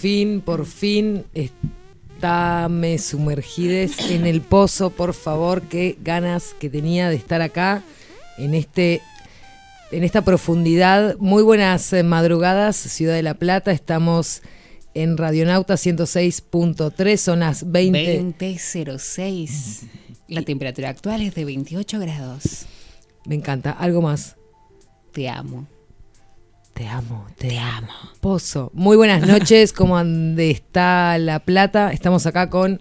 fin, por fin estame sumergides en el pozo, por favor, qué ganas que tenía de estar acá en este en esta profundidad. Muy buenas eh, madrugadas, Ciudad de la Plata. Estamos en Radionauta 106.3, son las 20. 20.06. La temperatura actual es de 28 grados. Me encanta. ¿Algo más? Te amo. Te amo, te, amo. Pozo. Muy buenas noches, ¿cómo ande está La Plata? Estamos acá con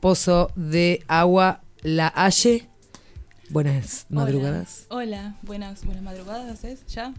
Pozo de Agua La Halle. Buenas madrugadas. Hola, hola. buenas, buenas madrugadas, ¿es? ¿Ya?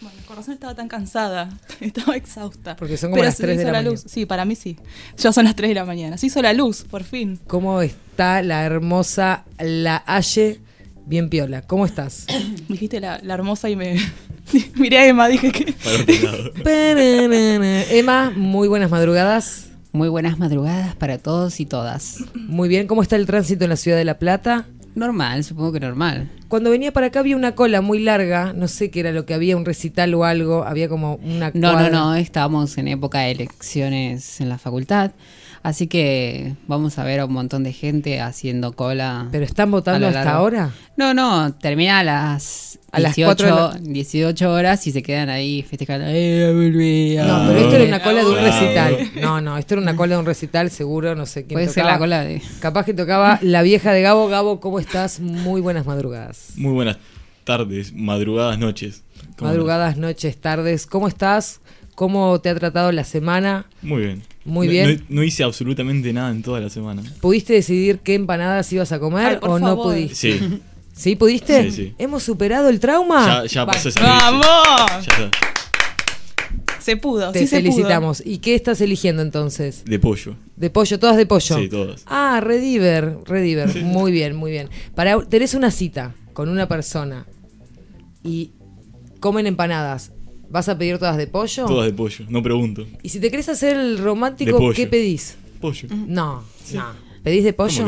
Bueno, con razón estaba tan cansada, estaba exhausta. Porque son como Pero las se 3 de hizo la, la mañana. luz. Sí, para mí sí. Ya son las 3 de la mañana. Se hizo la luz, por fin. ¿Cómo está la hermosa La Halle? Bien piola. ¿Cómo estás? Dijiste la, la hermosa y me miré a Emma, dije que Para otro lado. Emma, muy buenas madrugadas. Muy buenas madrugadas para todos y todas. Muy bien, ¿cómo está el tránsito en la ciudad de La Plata? Normal, supongo que normal. Cuando venía para acá había una cola muy larga, no sé qué era lo que había, un recital o algo, había como una No, cuadra. no, no, estábamos en época de elecciones en la facultad. Así que vamos a ver a un montón de gente haciendo cola. ¿Pero están votando hasta ahora? No, no, termina a las, A las 18, cuatro de la- 18 horas y se quedan ahí festejando. ¡Eh, volví! No, pero esto era una cola de un recital. No, no, esto era una cola de un recital, seguro, no sé quién Puede ser tocaba. la cola de... Capaz que tocaba la vieja de Gabo. Gabo, ¿cómo estás? Muy buenas madrugadas. Muy buenas tardes, madrugadas, noches. ¿Cómo Madrugadas, noches, tardes. ¿Cómo estás? ¿Cómo te ha tratado la semana? Muy bien. Muy No- bien. No, no hice absolutamente nada en toda la semana. ¿Pudiste decidir qué empanadas ibas a comer Ay, o no pudiste? Sí, ¿Sí pudiste? Sí, sí. ¿Hemos superado el trauma? ya, ya pasó esa ¡Vamos! crisis. Ya está. Se pudo, Te sí se felicitamos. ¿Y qué estás eligiendo entonces? De pollo. ¿De pollo? ¿Todas de pollo? Sí, todas. Ah, Rediver, Rediver. Muy bien, muy bien. Para, tenés una cita con una persona y comen empanadas. ¿Vas a pedir todas de pollo? Todas de pollo. No pregunto. Y si te querés hacer el romántico. ¿qué pedís? Pollo. No, no. ¿Pedís de pollo?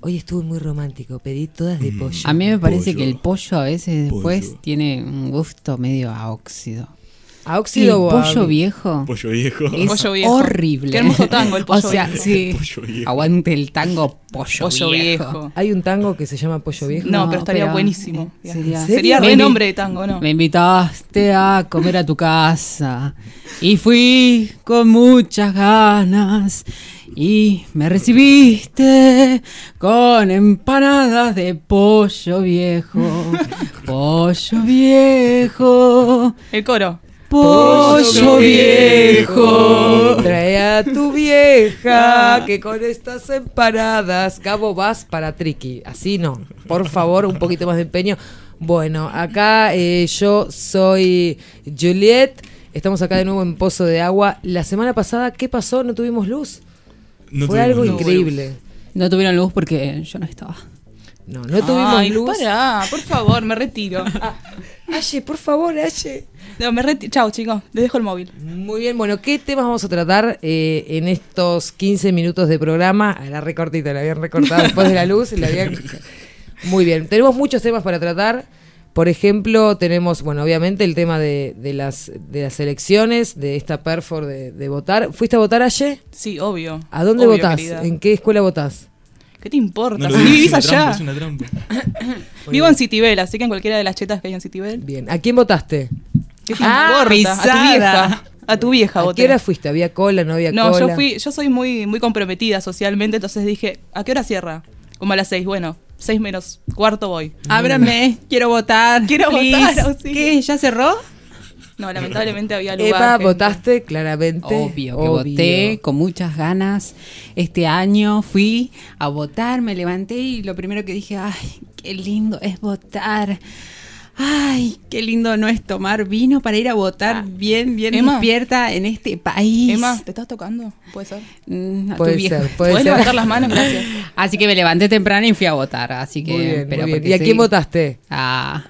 Hoy estuve muy romántico, pedí todas de pollo. A mí me parece Pollo. que el pollo a veces después Pollo. tiene un gusto medio a óxido. ¿A óxido o a- pollo viejo Pollo viejo. es Pollo viejo. horrible. Qué hermoso tango el pollo O sea, viejo. sí. Pollo viejo. Aguante el tango pollo, Pollo viejo. viejo. ¿Hay un tango que se llama pollo viejo? No, No, pero estaría pero, buenísimo. eh, sería- Sería re nombre de tango, ¿no? Me invitaste a comer a tu casa y fui con muchas ganas y me recibiste con empanadas de pollo viejo, pollo viejo, El coro. Pollo viejo. Trae a tu vieja que con estas empanadas. Gabo, vas para Triki. Así no. Por favor, un poquito más de empeño. Bueno, acá eh, yo soy Juliet. Estamos acá de nuevo en Pozo de Agua. La semana pasada, ¿qué pasó? ¿No tuvimos luz? No Fue tuvimos algo luz. increíble. No tuvieron luz porque yo no estaba. No, no tuvimos Ay, luz. Pará, por favor, me retiro. Aye, por favor, Aye. No, me. Chao, chicos. Les dejo el móvil. Muy bien, bueno, ¿qué temas vamos a tratar eh, en estos 15 minutos de programa? Ah, Era recortito, la habían recortado después de la luz. la habían... Muy bien, tenemos muchos temas para tratar. Por ejemplo, tenemos, bueno, obviamente el tema de, de las, de las elecciones, de esta perfor de, de votar. ¿Fuiste a votar ayer? Sí, obvio. ¿A dónde Obvio, votás? querida. ¿En qué escuela votás? ¿Qué te importa? No si vivís trampa, allá. es una trampa. Vivo en Citibel, así que en cualquiera de las chetas que hay en Citibel. Bien, ¿a quién votaste? ¿Qué te Ah, importa? A tu vieja. A tu vieja ¿A qué hora fuiste? ¿Había cola? ¿No había No, cola? yo fui, yo soy muy, muy comprometida socialmente, entonces dije, ¿a qué hora cierra? Como a las seis, bueno, seis menos cuarto voy. Ábrame, quiero votar. Quiero please. votar, auxilio. ¿Qué? ¿Ya cerró? No, lamentablemente había lugar. Eva, gente. votaste claramente. Obvio que voté con muchas ganas. Este año fui a votar, me levanté y lo primero que dije, ay, qué lindo es votar. Ay, qué lindo no es tomar vino para ir a votar bien, bien Emma. despierta en este país. Emma, ¿te estás tocando? ¿Puede ser? Mm, a Puede ser, puede ¿Puedes ser. levantar las manos? Gracias. Así que me levanté temprano y fui a votar. Así que, Muy bien, pero muy bien. ¿Y a sí. quién votaste? Ah,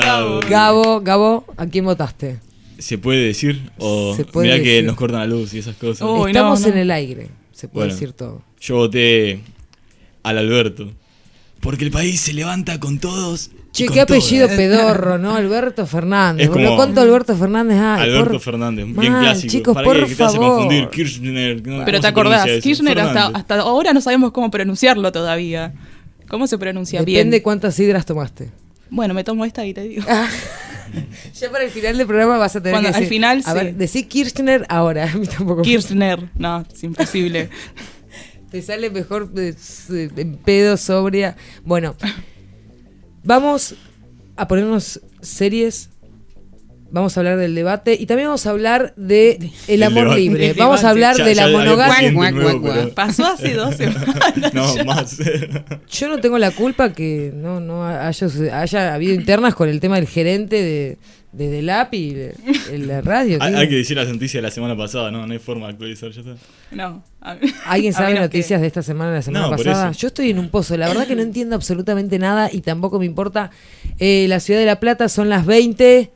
bravo. Gabo, Gabo, ¿a quién votaste? ¿Se puede decir? O Se puede mirá que nos cortan la luz y esas cosas. Oh. Estamos no, no. en el aire, se puede Bueno. decir todo. Yo voté al Alberto. Porque el país se levanta con todos. Che, qué apellido todas. pedorro, ¿no? Alberto Fernández. Es como- boludo. ¿Cuánto Alberto Fernández hay? Alberto Por- Fernández, bien Mal, clásico. Chicos, ¿Para por favor. confundir? Kirchner. ¿cómo Pero te acordás? Kirchner hasta, hasta ahora no sabemos cómo pronunciarlo todavía. ¿Cómo se pronuncia Depende bien? cuántas sidras tomaste. Bueno, me tomo esta y te digo. Ya para el final del programa vas a tener Cuando- que al final, A sí. ver, decí Kirchner ahora. A mí tampoco. Kirchner. No, es imposible. Te sale mejor de, de pedo, sobria. Bueno, vamos a ponernos series. Vamos a hablar del debate y también vamos a hablar de el Del amor libre. Vamos a hablar Ya- de ya la monogamia. Pasó hace dos semanas. No, más. Yo no tengo la culpa que no, no haya, haya habido internas con el tema del gerente de, de Delap y de, de la radio. hay, que decir las noticias de la semana pasada, ¿no? No hay forma de actualizar, ya está. No. a- ¿Alguien a sabe noticias que- de esta semana, de la semana No, pasada? Yo estoy en un pozo. La verdad que no entiendo absolutamente nada y tampoco me importa. Eh, la ciudad de La Plata son las 20.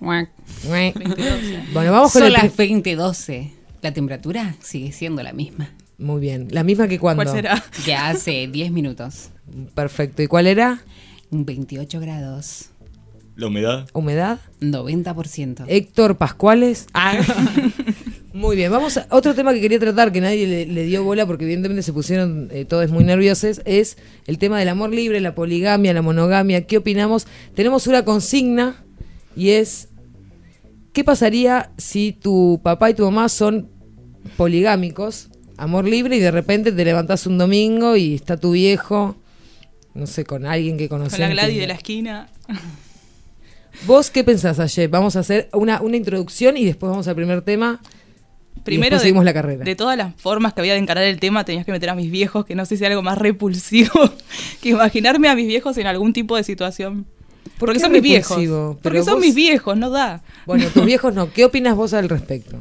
guac. Bueno, vamos con Son el las pri- 20:12. La temperatura sigue siendo la misma Muy bien. La misma que cuando. ¿Cuál será? que hace 10 minutos. Perfecto. ¿Y cuál era? 28 grados, La humedad. ¿Humedad? 90%. Héctor Pascuales. Ah, Muy bien, vamos a otro tema que quería tratar, que nadie le, le dio bola porque evidentemente se pusieron eh, todos muy nerviosos, es el tema del amor libre, la poligamia, la monogamia. ¿Qué opinamos? Tenemos una consigna y es, ¿qué pasaría si tu papá y tu mamá son poligámicos, amor libre, y de repente te levantás un domingo y está tu viejo, no sé, con alguien que conoces? con la Gladys de la esquina. ¿Vos qué pensás, ayer? Vamos a hacer una, una introducción y después vamos al primer tema. Primero, de, la carrera. de todas las formas que había de encarar el tema, tenías que meter a mis viejos, que no sé si es algo más repulsivo que imaginarme a mis viejos en algún tipo de situación. ¿Por Porque son mis viejos. Porque son mis viejos, no da. Bueno, tus viejos no. ¿Qué opinas vos al respecto?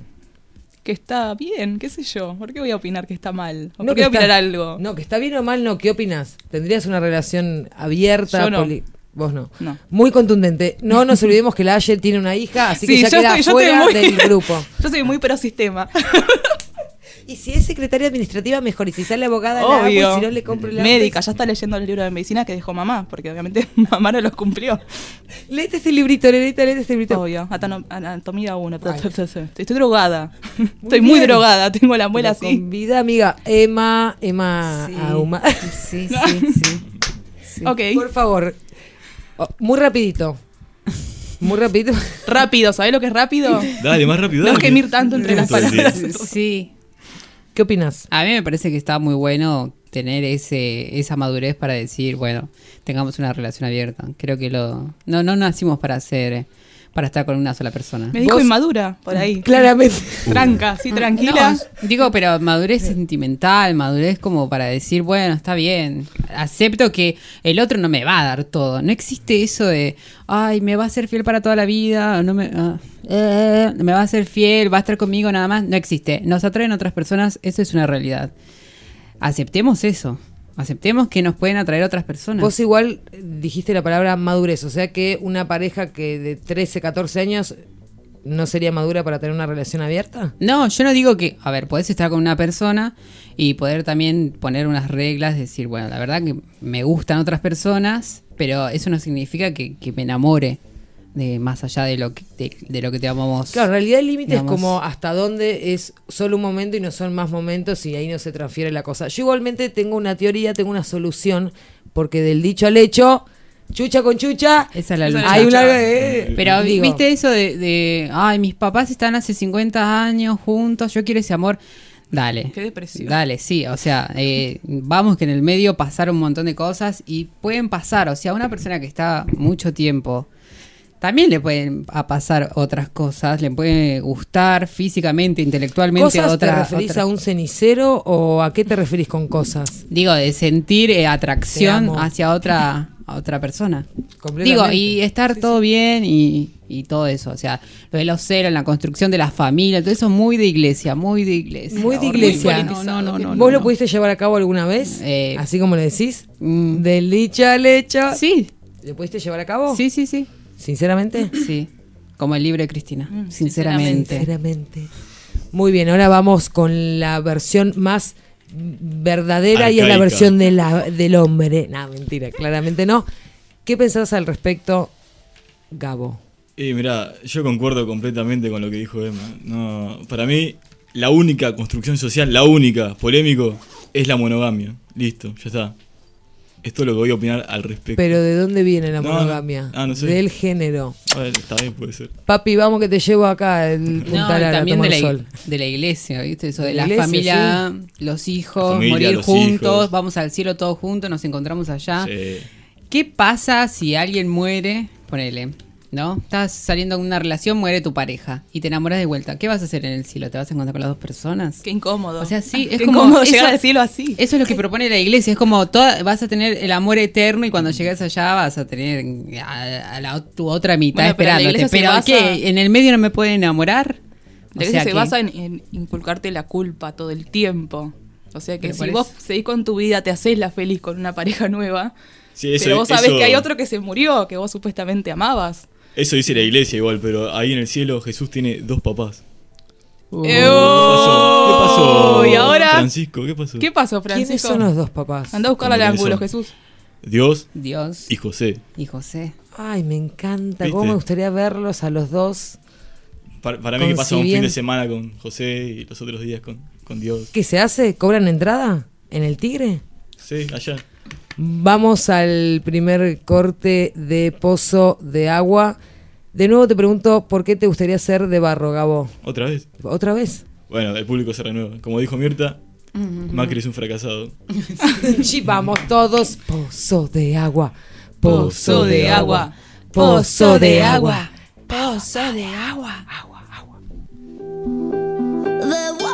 Que está bien, qué sé yo. ¿Por qué voy a opinar que está mal? ¿O No ¿Por que qué voy a está- opinar algo? No, que está bien o mal, no. ¿Qué opinas? ¿Tendrías una relación abierta? Yo no. poli- Vos no. No. Muy contundente. No nos olvidemos que la Aye tiene una hija, así que ya queda estoy- fuera muy- del grupo. Yo soy muy pro sistema. Y si es secretaria administrativa, mejor. Y si sale abogada, la Obvio. y si no le compro el Médica, ya está leyendo los libros de medicina que dejó mamá, porque obviamente mamá no los cumplió. Léete este librito, Lenita, léete este librito. Obvio, anatomía 1. Ay. Estoy drogada. Estoy muy drogada, tengo la muela así. Con vida, amiga. Emma, Emma Sí. Auma. Sí, sí, sí. sí. Ok, Por favor. Oh, muy rapidito. Muy rapidito. rápido, ¿sabés lo que es rápido? Dale, más rápido. No dale. gemir tanto entre las palabras. Sí. ¿Qué opinas? A mí me parece que está muy bueno tener ese esa madurez para decir, bueno, tengamos una relación abierta. Creo que lo no no nacimos para hacer para estar con una sola persona. Me dijo Vos- inmadura, por ahí. Claramente. Tranca, sí, tranquila. No, digo, pero madurez sentimental, madurez como para decir, bueno, está bien, acepto que el otro no me va a dar todo. No existe eso de, ay, me va a ser fiel para toda la vida, no me, ah, eh, me va a ser fiel, va a estar conmigo nada más. No existe. Nos atraen otras personas, eso es una realidad. Aceptemos eso. Aceptemos que nos pueden atraer otras personas. Vos igual dijiste la palabra madurez, o sea que una pareja que de 13, 14 años no sería madura para tener una relación abierta. No, yo no digo que, a ver, podés estar con una persona y poder también poner unas reglas, decir, bueno, la verdad que me gustan otras personas, pero eso no significa que, que me enamore de más allá de lo que, de, de lo que te amamos. Claro, en realidad el límite es como hasta dónde es solo un momento y no son más momentos y ahí no se transfiere la cosa. Yo igualmente tengo una teoría, tengo una solución, porque del dicho al hecho, chucha con chucha, Esa es la lucha. hay una... eh, Pero digo, viste eso de, de, ay, mis papás están hace 50 años juntos, yo quiero ese amor. Dale. Qué depresión. Dale, sí, o sea, eh, vamos que en el medio pasaron un montón de cosas y pueden pasar, o sea, una persona que está mucho tiempo también le pueden a pasar otras cosas, le puede gustar físicamente, intelectualmente ¿Cosas otra, te referís otra- a un cenicero o a qué te referís con cosas? Digo, de sentir eh, atracción hacia otra, a otra persona. Digo, y estar Sí, todo bien y, y todo eso. O sea, lo de los celos, la construcción de la familia, todo eso muy de iglesia, muy de iglesia. Muy de iglesia. No, no, no, no, ¿Vos no, lo pudiste llevar a cabo alguna vez? Eh, Así como le decís. Mm. Del dicho al hecho. Sí, ¿Lo pudiste llevar a cabo? sí, sí, sí. ¿Sinceramente? Sí. Como el libro de Cristina, Mm, sinceramente. Sinceramente. Muy bien, ahora vamos con la versión más verdadera y es la versión de la, del hombre. No, mentira, claramente no. ¿Qué pensás al respecto, Gabo? Y mira, yo concuerdo completamente con lo que dijo Emma. No, para mí, la única construcción social, la única, polémico, es la monogamia. Listo, ya está. Esto es lo que voy a opinar al respecto. Pero ¿de dónde viene la No, monogamia? ah, no sé. Del género. Bueno, está bien, puede ser. Papi, vamos que te llevo acá el No, Punta y Lara, a también de la, sol. de la iglesia, ¿viste? Eso De la la, iglesia, familia, los hijos, familia, morir los juntos, hijos. vamos al cielo todos juntos, nos encontramos allá. Sí. ¿Qué pasa si alguien muere? Ponele, ¿no? Estás saliendo de una relación, muere tu pareja y te enamoras de vuelta. ¿Qué vas a hacer en el cielo? ¿Te vas a encontrar con las dos personas? Qué incómodo. O sea, sí, es Qué como incómodo eso- llegar al cielo así. Eso es lo que propone la iglesia. Es como toda, vas a tener el amor eterno y cuando llegues allá vas a tener a, a la, tu otra mitad Bueno, pero esperándote. Pero, basa- ¿qué? ¿En el medio no me pueden enamorar? La iglesia se basa en, en inculcarte la culpa todo el tiempo. O sea que Pero si vos eso- seguís con tu vida, te haces la feliz con una pareja nueva. Sí, eso- pero vos sabés eso- que hay otro que se murió, que vos supuestamente amabas. Eso dice la iglesia igual, pero ahí en el cielo Jesús tiene dos papás. Uh. ¿Qué pasó? ¿Qué pasó? ¿Y ahora? Francisco, ¿qué pasó? ¿Qué pasó, Francisco? ¿Quiénes son los dos papás? Anda a buscarla al ¿Cómo ángulo? Jesús. Dios Dios y José. y José. Ay, me encanta. ¿Viste? ¿Cómo me gustaría verlos a los dos? Para, para mí que pasa un fin de semana con José y los otros días con, con Dios. ¿Qué se hace? ¿Cobran entrada? ¿En el Tigre? Sí, allá. Vamos al primer corte de Pozo de Agua. De nuevo te pregunto, ¿por qué te gustaría ser de barro, Gabo? ¿Otra vez? ¿Otra vez? Bueno, el público se renueva. Como dijo Mirta, Macri es un fracasado. Sí, vamos todos. Pozo de agua. Pozo de agua. Pozo de agua. Pozo de agua. There was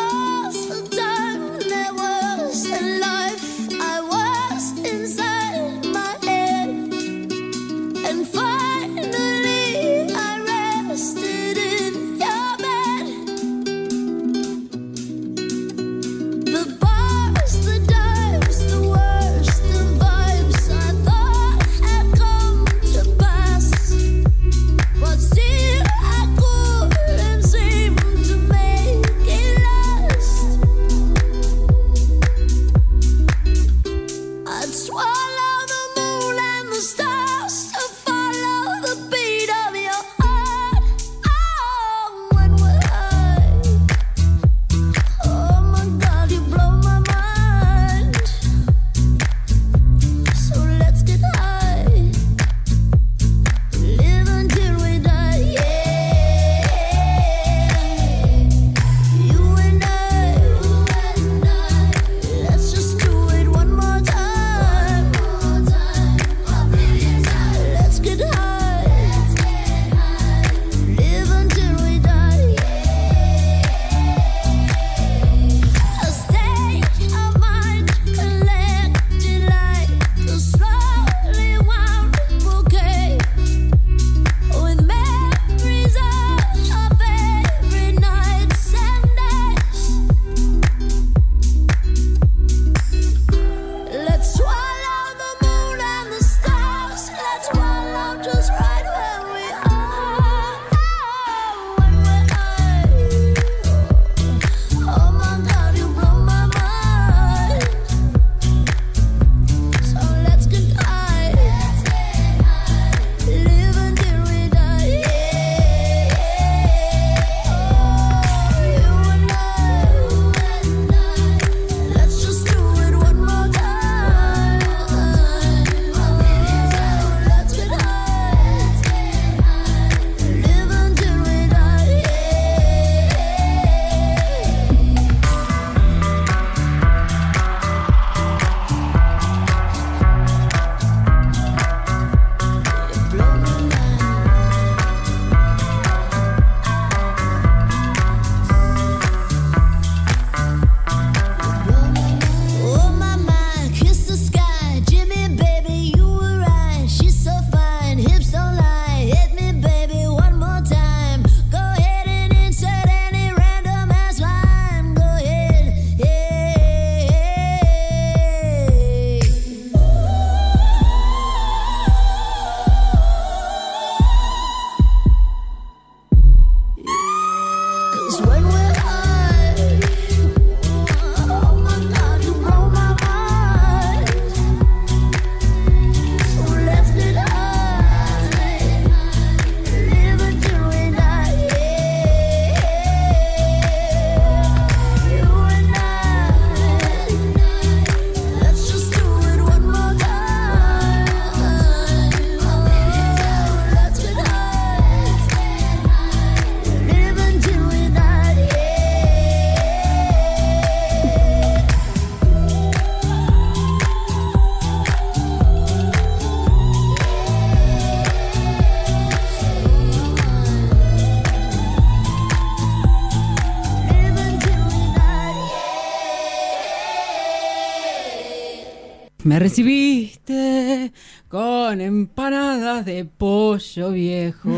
Me recibiste con empanadas de pollo viejo,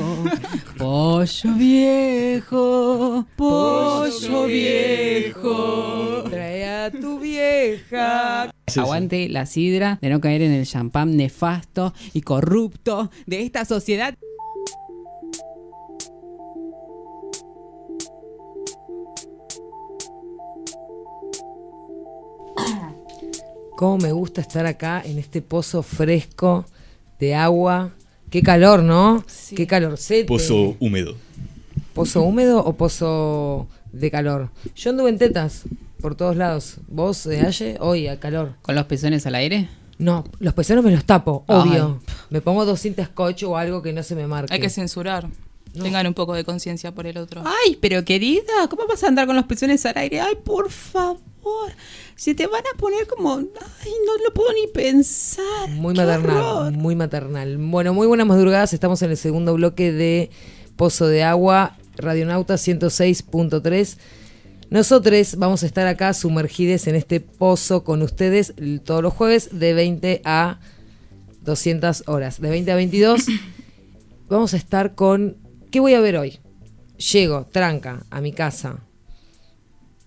pollo viejo, pollo viejo. Trae a tu vieja. Sí, sí. Aguante la sidra de no caer en el champán nefasto y corrupto de esta sociedad. Cómo me gusta estar acá en este pozo fresco de agua. Qué calor, ¿no? Qué calorcete. Pozo húmedo. ¿Pozo húmedo o pozo de calor? Yo anduve en tetas por todos lados. ¿Vos, eh, Aye? Hoy, a calor. Con los pezones al aire. No, los pezones me los tapo, Ay. obvio. Me pongo dos cintas scotch o algo que no se me marque. Hay que censurar. Tengan un poco de conciencia por el otro. Ay, pero querida, ¿cómo vas a andar con los pezones al aire? Ay, por favor. Se te van a poner como. Ay, no lo puedo ni pensar. Muy maternal, horror. muy maternal. Bueno, muy buenas madrugadas. Estamos en el segundo bloque de Pozo de Agua, Radionauta 106.3. Nosotros vamos a estar acá sumergidos en este pozo con ustedes todos los jueves de 20 a 200 horas. De 20 a 22 vamos a estar con... ¿Qué voy a ver hoy? Llego, tranca, a mi casa.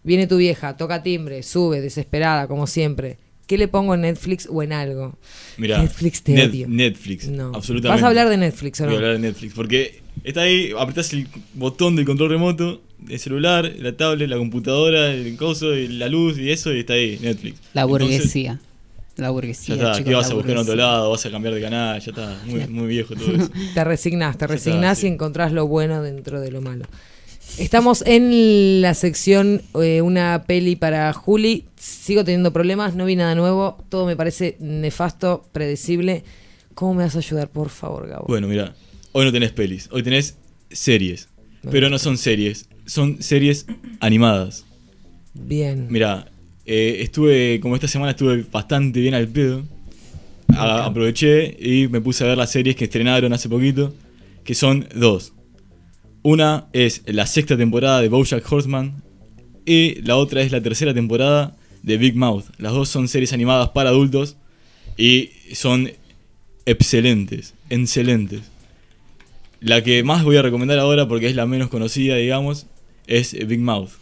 Viene tu vieja, toca timbre, sube, desesperada, como siempre. ¿Qué le pongo en Netflix o en algo? Mira, Netflix te Net- odio. Netflix, No. absolutamente. ¿Vas a hablar de Netflix o Voy a no? hablar de Netflix, porque está ahí, apretás el botón del control remoto, el celular, la tablet, la computadora, el coso, y la luz y eso, y está ahí, Netflix. La Entonces, burguesía. La Ya burguesía. está, chicos, ¿qué vas a buscar en otro lado? ¿Vas a cambiar de canal? Ya está, muy, muy viejo todo eso. Te resignás, te está, resignás sí. y encontrás lo bueno dentro de lo malo. Estamos en la sección eh, Una peli para Juli. Sigo teniendo problemas, no vi nada nuevo. Todo me parece nefasto, predecible. ¿Cómo me vas a ayudar, por favor, Gabo? Bueno, mira, hoy no tenés pelis, hoy tenés series. Pero no son series, son series animadas. Bien. Mira, eh, estuve, como esta semana estuve bastante bien al pedo. A- aproveché y me puse a ver las series que estrenaron hace poquito, que son dos. Una es la sexta temporada de Bojack Horseman y la otra es la tercera temporada de Big Mouth. Las dos son series animadas para adultos y son excelentes, excelentes. La que más voy a recomendar ahora, porque es la menos conocida, digamos, es Big Mouth.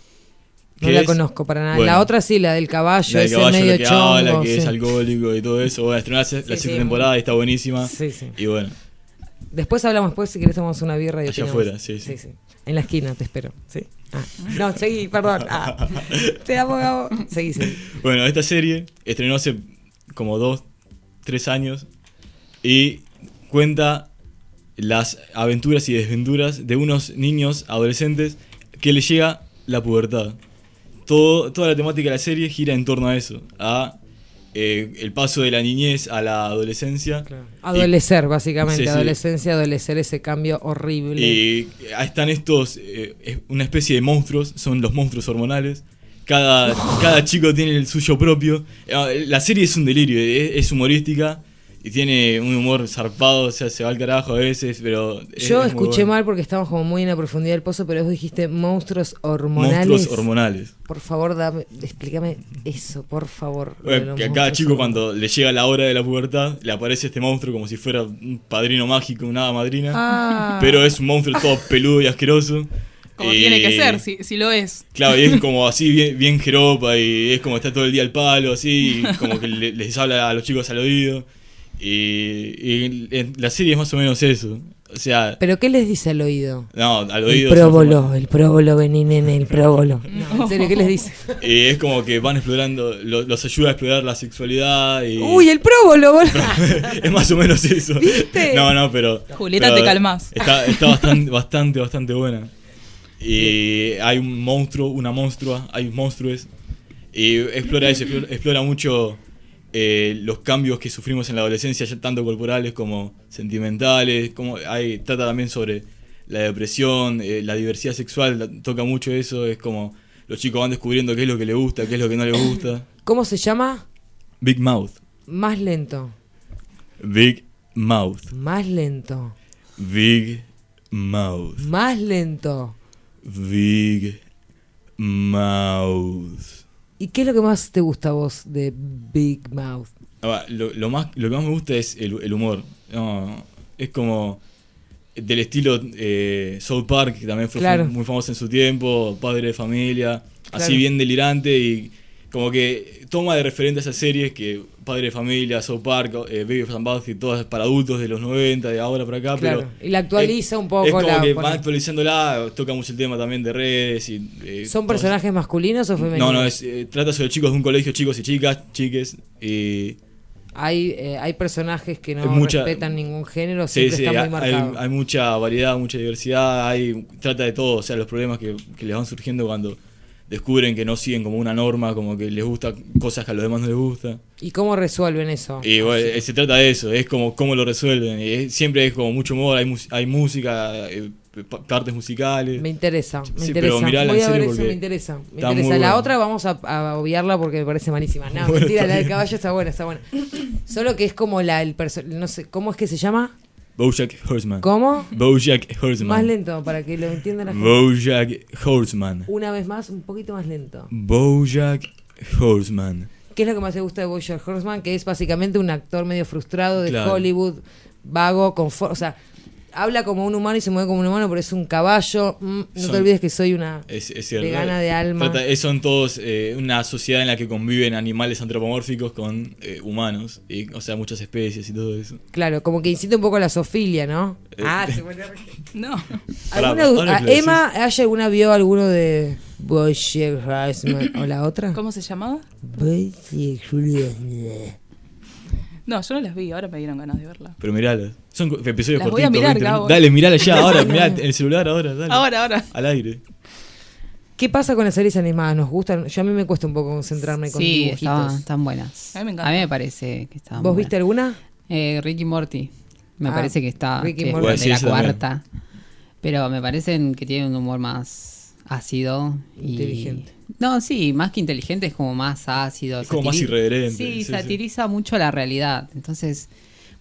no la es- conozco para nada. bueno, la otra sí, la del caballo, la de ese caballo, medio la que chongo. habla, que sí. es alcohólico y todo eso. Bueno, estrenó la, Sí, sexta sí. temporada y está buenísima. Sí, sí. Y bueno, Después hablamos, después si querés tomamos una birra y Allá afuera, sí, sí. En la esquina te espero. Sí. Ah. No, seguí, perdón. Ah. Te amo, Gabo. Seguí, seguí. bueno, esta serie estrenó hace como dos, tres años y cuenta las aventuras y desventuras de unos niños adolescentes que les llega la pubertad. Todo, toda la temática de la serie gira en torno a eso, a eh, el paso de la niñez a la adolescencia. Adolecer, básicamente. Sí, sí. Adolescencia, adolecer, ese cambio horrible. Y ahí están estos, eh, una especie de monstruos, son los monstruos hormonales. Cada, cada chico tiene el suyo propio. Eh, La serie es un delirio, es, es humorística y tiene un humor zarpado, o sea, se va al carajo a veces, pero... es- Yo es escuché bueno. mal porque estamos como muy en la profundidad del pozo, pero vos dijiste monstruos hormonales. Monstruos hormonales. Por favor, dame, explícame eso, por favor. Bueno, que a cada chico cuando le llega la hora de la pubertad, le aparece este monstruo como si fuera un padrino mágico, una hada madrina. Ah. Pero es un monstruo todo peludo y asqueroso. Como tiene que ser, si, si lo es. Claro, y es como así bien, bien jeropa y es como está todo el día al palo, así, y como que le- les habla a los chicos al oído. Y, y en la serie es más o menos eso. O sea, ¿Pero qué les dice al oído? no, al El oído. una próbolo, forma- el próbolo, vení nene, el próbolo. No, en serio, ¿qué les dice? Y es como que van explorando, lo- los ayuda a explorar la sexualidad y... Uy, el próbolo, boludo. es más o menos eso. ¿Viste? No, no, pero. Julieta, pero te calmás. Está, está bastante, bastante, bastante buena. Y hay un monstruo, una monstrua, hay monstruos. Y explora eso, explora, explora mucho eh, los cambios que sufrimos en la adolescencia, ya tanto corporales como sentimentales. Como hay, trata también sobre la depresión, eh, la diversidad sexual, la- toca mucho eso. Es como los chicos van descubriendo qué es lo que les gusta, qué es lo que no les gusta. ¿Cómo se llama? Big Mouth. Más lento, Big Mouth. más lento, Big Mouth. más lento. Big Mouth. ¿Y qué es lo que más te gusta a vos de Big Mouth? Ah, lo, lo más, lo que más me gusta es el, el humor. No, es como del estilo eh, South Park, que también fue Claro. muy famoso en su tiempo, Padre de Familia, así bien delirante y como que toma de referente a esas series que Padre de Familia, South Park, eh, Baby of Somebody, todas para adultos de los 90, de ahora para acá, Claro, pero... y la actualiza es- un poco, Es como la que pone- va actualizándola, toca mucho el tema también de redes y... eh, ¿Son personajes masculinos o femeninos? no, no, es, eh, trata sobre chicos de un colegio, chicos y chicas, chiques. Y Hay, eh, hay personajes que no Hay mucha- respetan ningún género, sí, siempre sí, está muy hay, marcado. hay mucha variedad, mucha diversidad. Hay, trata de todo, o sea, los problemas que, que les van surgiendo cuando descubren que no siguen como una norma, como que les gusta cosas que a los demás no les gusta. ¿Y cómo resuelven eso? Y bueno, eh, se trata de eso, es como cómo lo resuelven. Es- siempre es como mucho humor, hay, hay música, eh, pa- partes musicales. Me interesa, me Sí, interesa. pero Voy en a ver serio eso, porque me interesa. Me está interesa. muy La bueno. otra vamos a, a obviarla porque me parece malísima. No, Bueno, mentira, la del caballo está buena, está buena. Solo que es como la el no sé, ¿cómo es que se llama? Bojack Horseman. ¿Cómo? Bojack Horseman. Más lento para que lo entienda la gente. Bojack Horseman. Una vez más, un poquito más lento. Bojack Horseman. ¿Qué es lo que más te gusta de Bojack Horseman? Que es básicamente un actor medio frustrado de Claro. Hollywood, vago, con o sea, habla como un humano y se mueve como un humano, pero es un caballo. Mm, no Son- te olvides que soy una Es, es cierto. vegana de alma. Trata- eh, son todos eh, una sociedad en la que conviven animales antropomórficos con eh, humanos, y, o sea, muchas especies y todo eso. Claro, como que incita un poco a la zoofilia, ¿no? Eh, ah, se vuelve No. Pará, ¿Alguna, a- decís. Emma, ¿hay alguna vio alguno de Bojack Horseman o la otra? ¿Cómo se llamaba? No, yo no las vi, ahora me dieron ganas de verla. Pero miralas. Son episodios Las voy a cortitos. mirar, 20 Gabo. minutos. Dale, mirala ya, ahora. Mirá en el celular ahora, dale. Ahora, ahora. Al aire. ¿Qué pasa con las series animadas? ¿Nos gustan? Yo a mí me cuesta un poco concentrarme con Sí, dibujitos. estaban, están buenas. A mí me encanta. A mí me parece que estaban ¿Vos buenas. viste alguna? Eh, Ricky Morty. Me Ah, parece que está Ricky que es Morty. de Bueno, sí, la también. cuarta. Pero me parecen que tienen un humor más ácido. y- Inteligente. No, sí, más que inteligente, es como más ácido. Es como más irreverente, Sí, sí, sí. satiriza mucho la realidad. Entonces,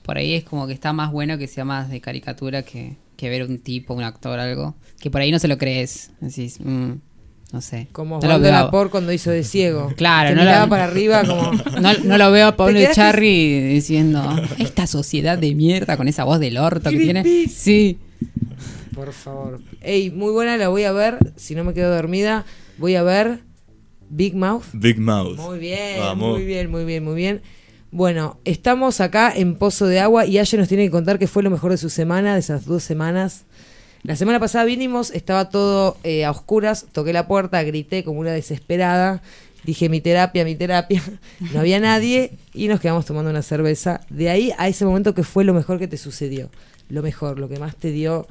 por ahí es como que está más bueno que sea más de caricatura que, que ver un tipo, un actor, algo. Que por ahí no se lo crees. Decís, mm, no sé. Como No lo veo. Lapor cuando hizo de ciego. Claro, que no miraba la- para arriba como... No, no lo veo a Pablo ¿Te quedaste- Charry diciendo esta sociedad de mierda con esa voz del orto que tiene. Sí. Por favor. Ey, muy buena, la voy a ver. Si no me quedo dormida, voy a ver Big Mouth. Big Mouth. Muy bien, Vamos. muy bien, muy bien, muy bien. Bueno, estamos acá en Pozo de Agua y Aye nos tiene que contar qué fue lo mejor de su semana, de esas dos semanas. La semana pasada vinimos, estaba todo eh, a oscuras, toqué la puerta, grité como una desesperada, dije mi terapia, mi terapia, no había nadie y nos quedamos tomando una cerveza. De ahí a ese momento, ¿qué fue lo mejor que te sucedió? Lo mejor, lo que más te dio...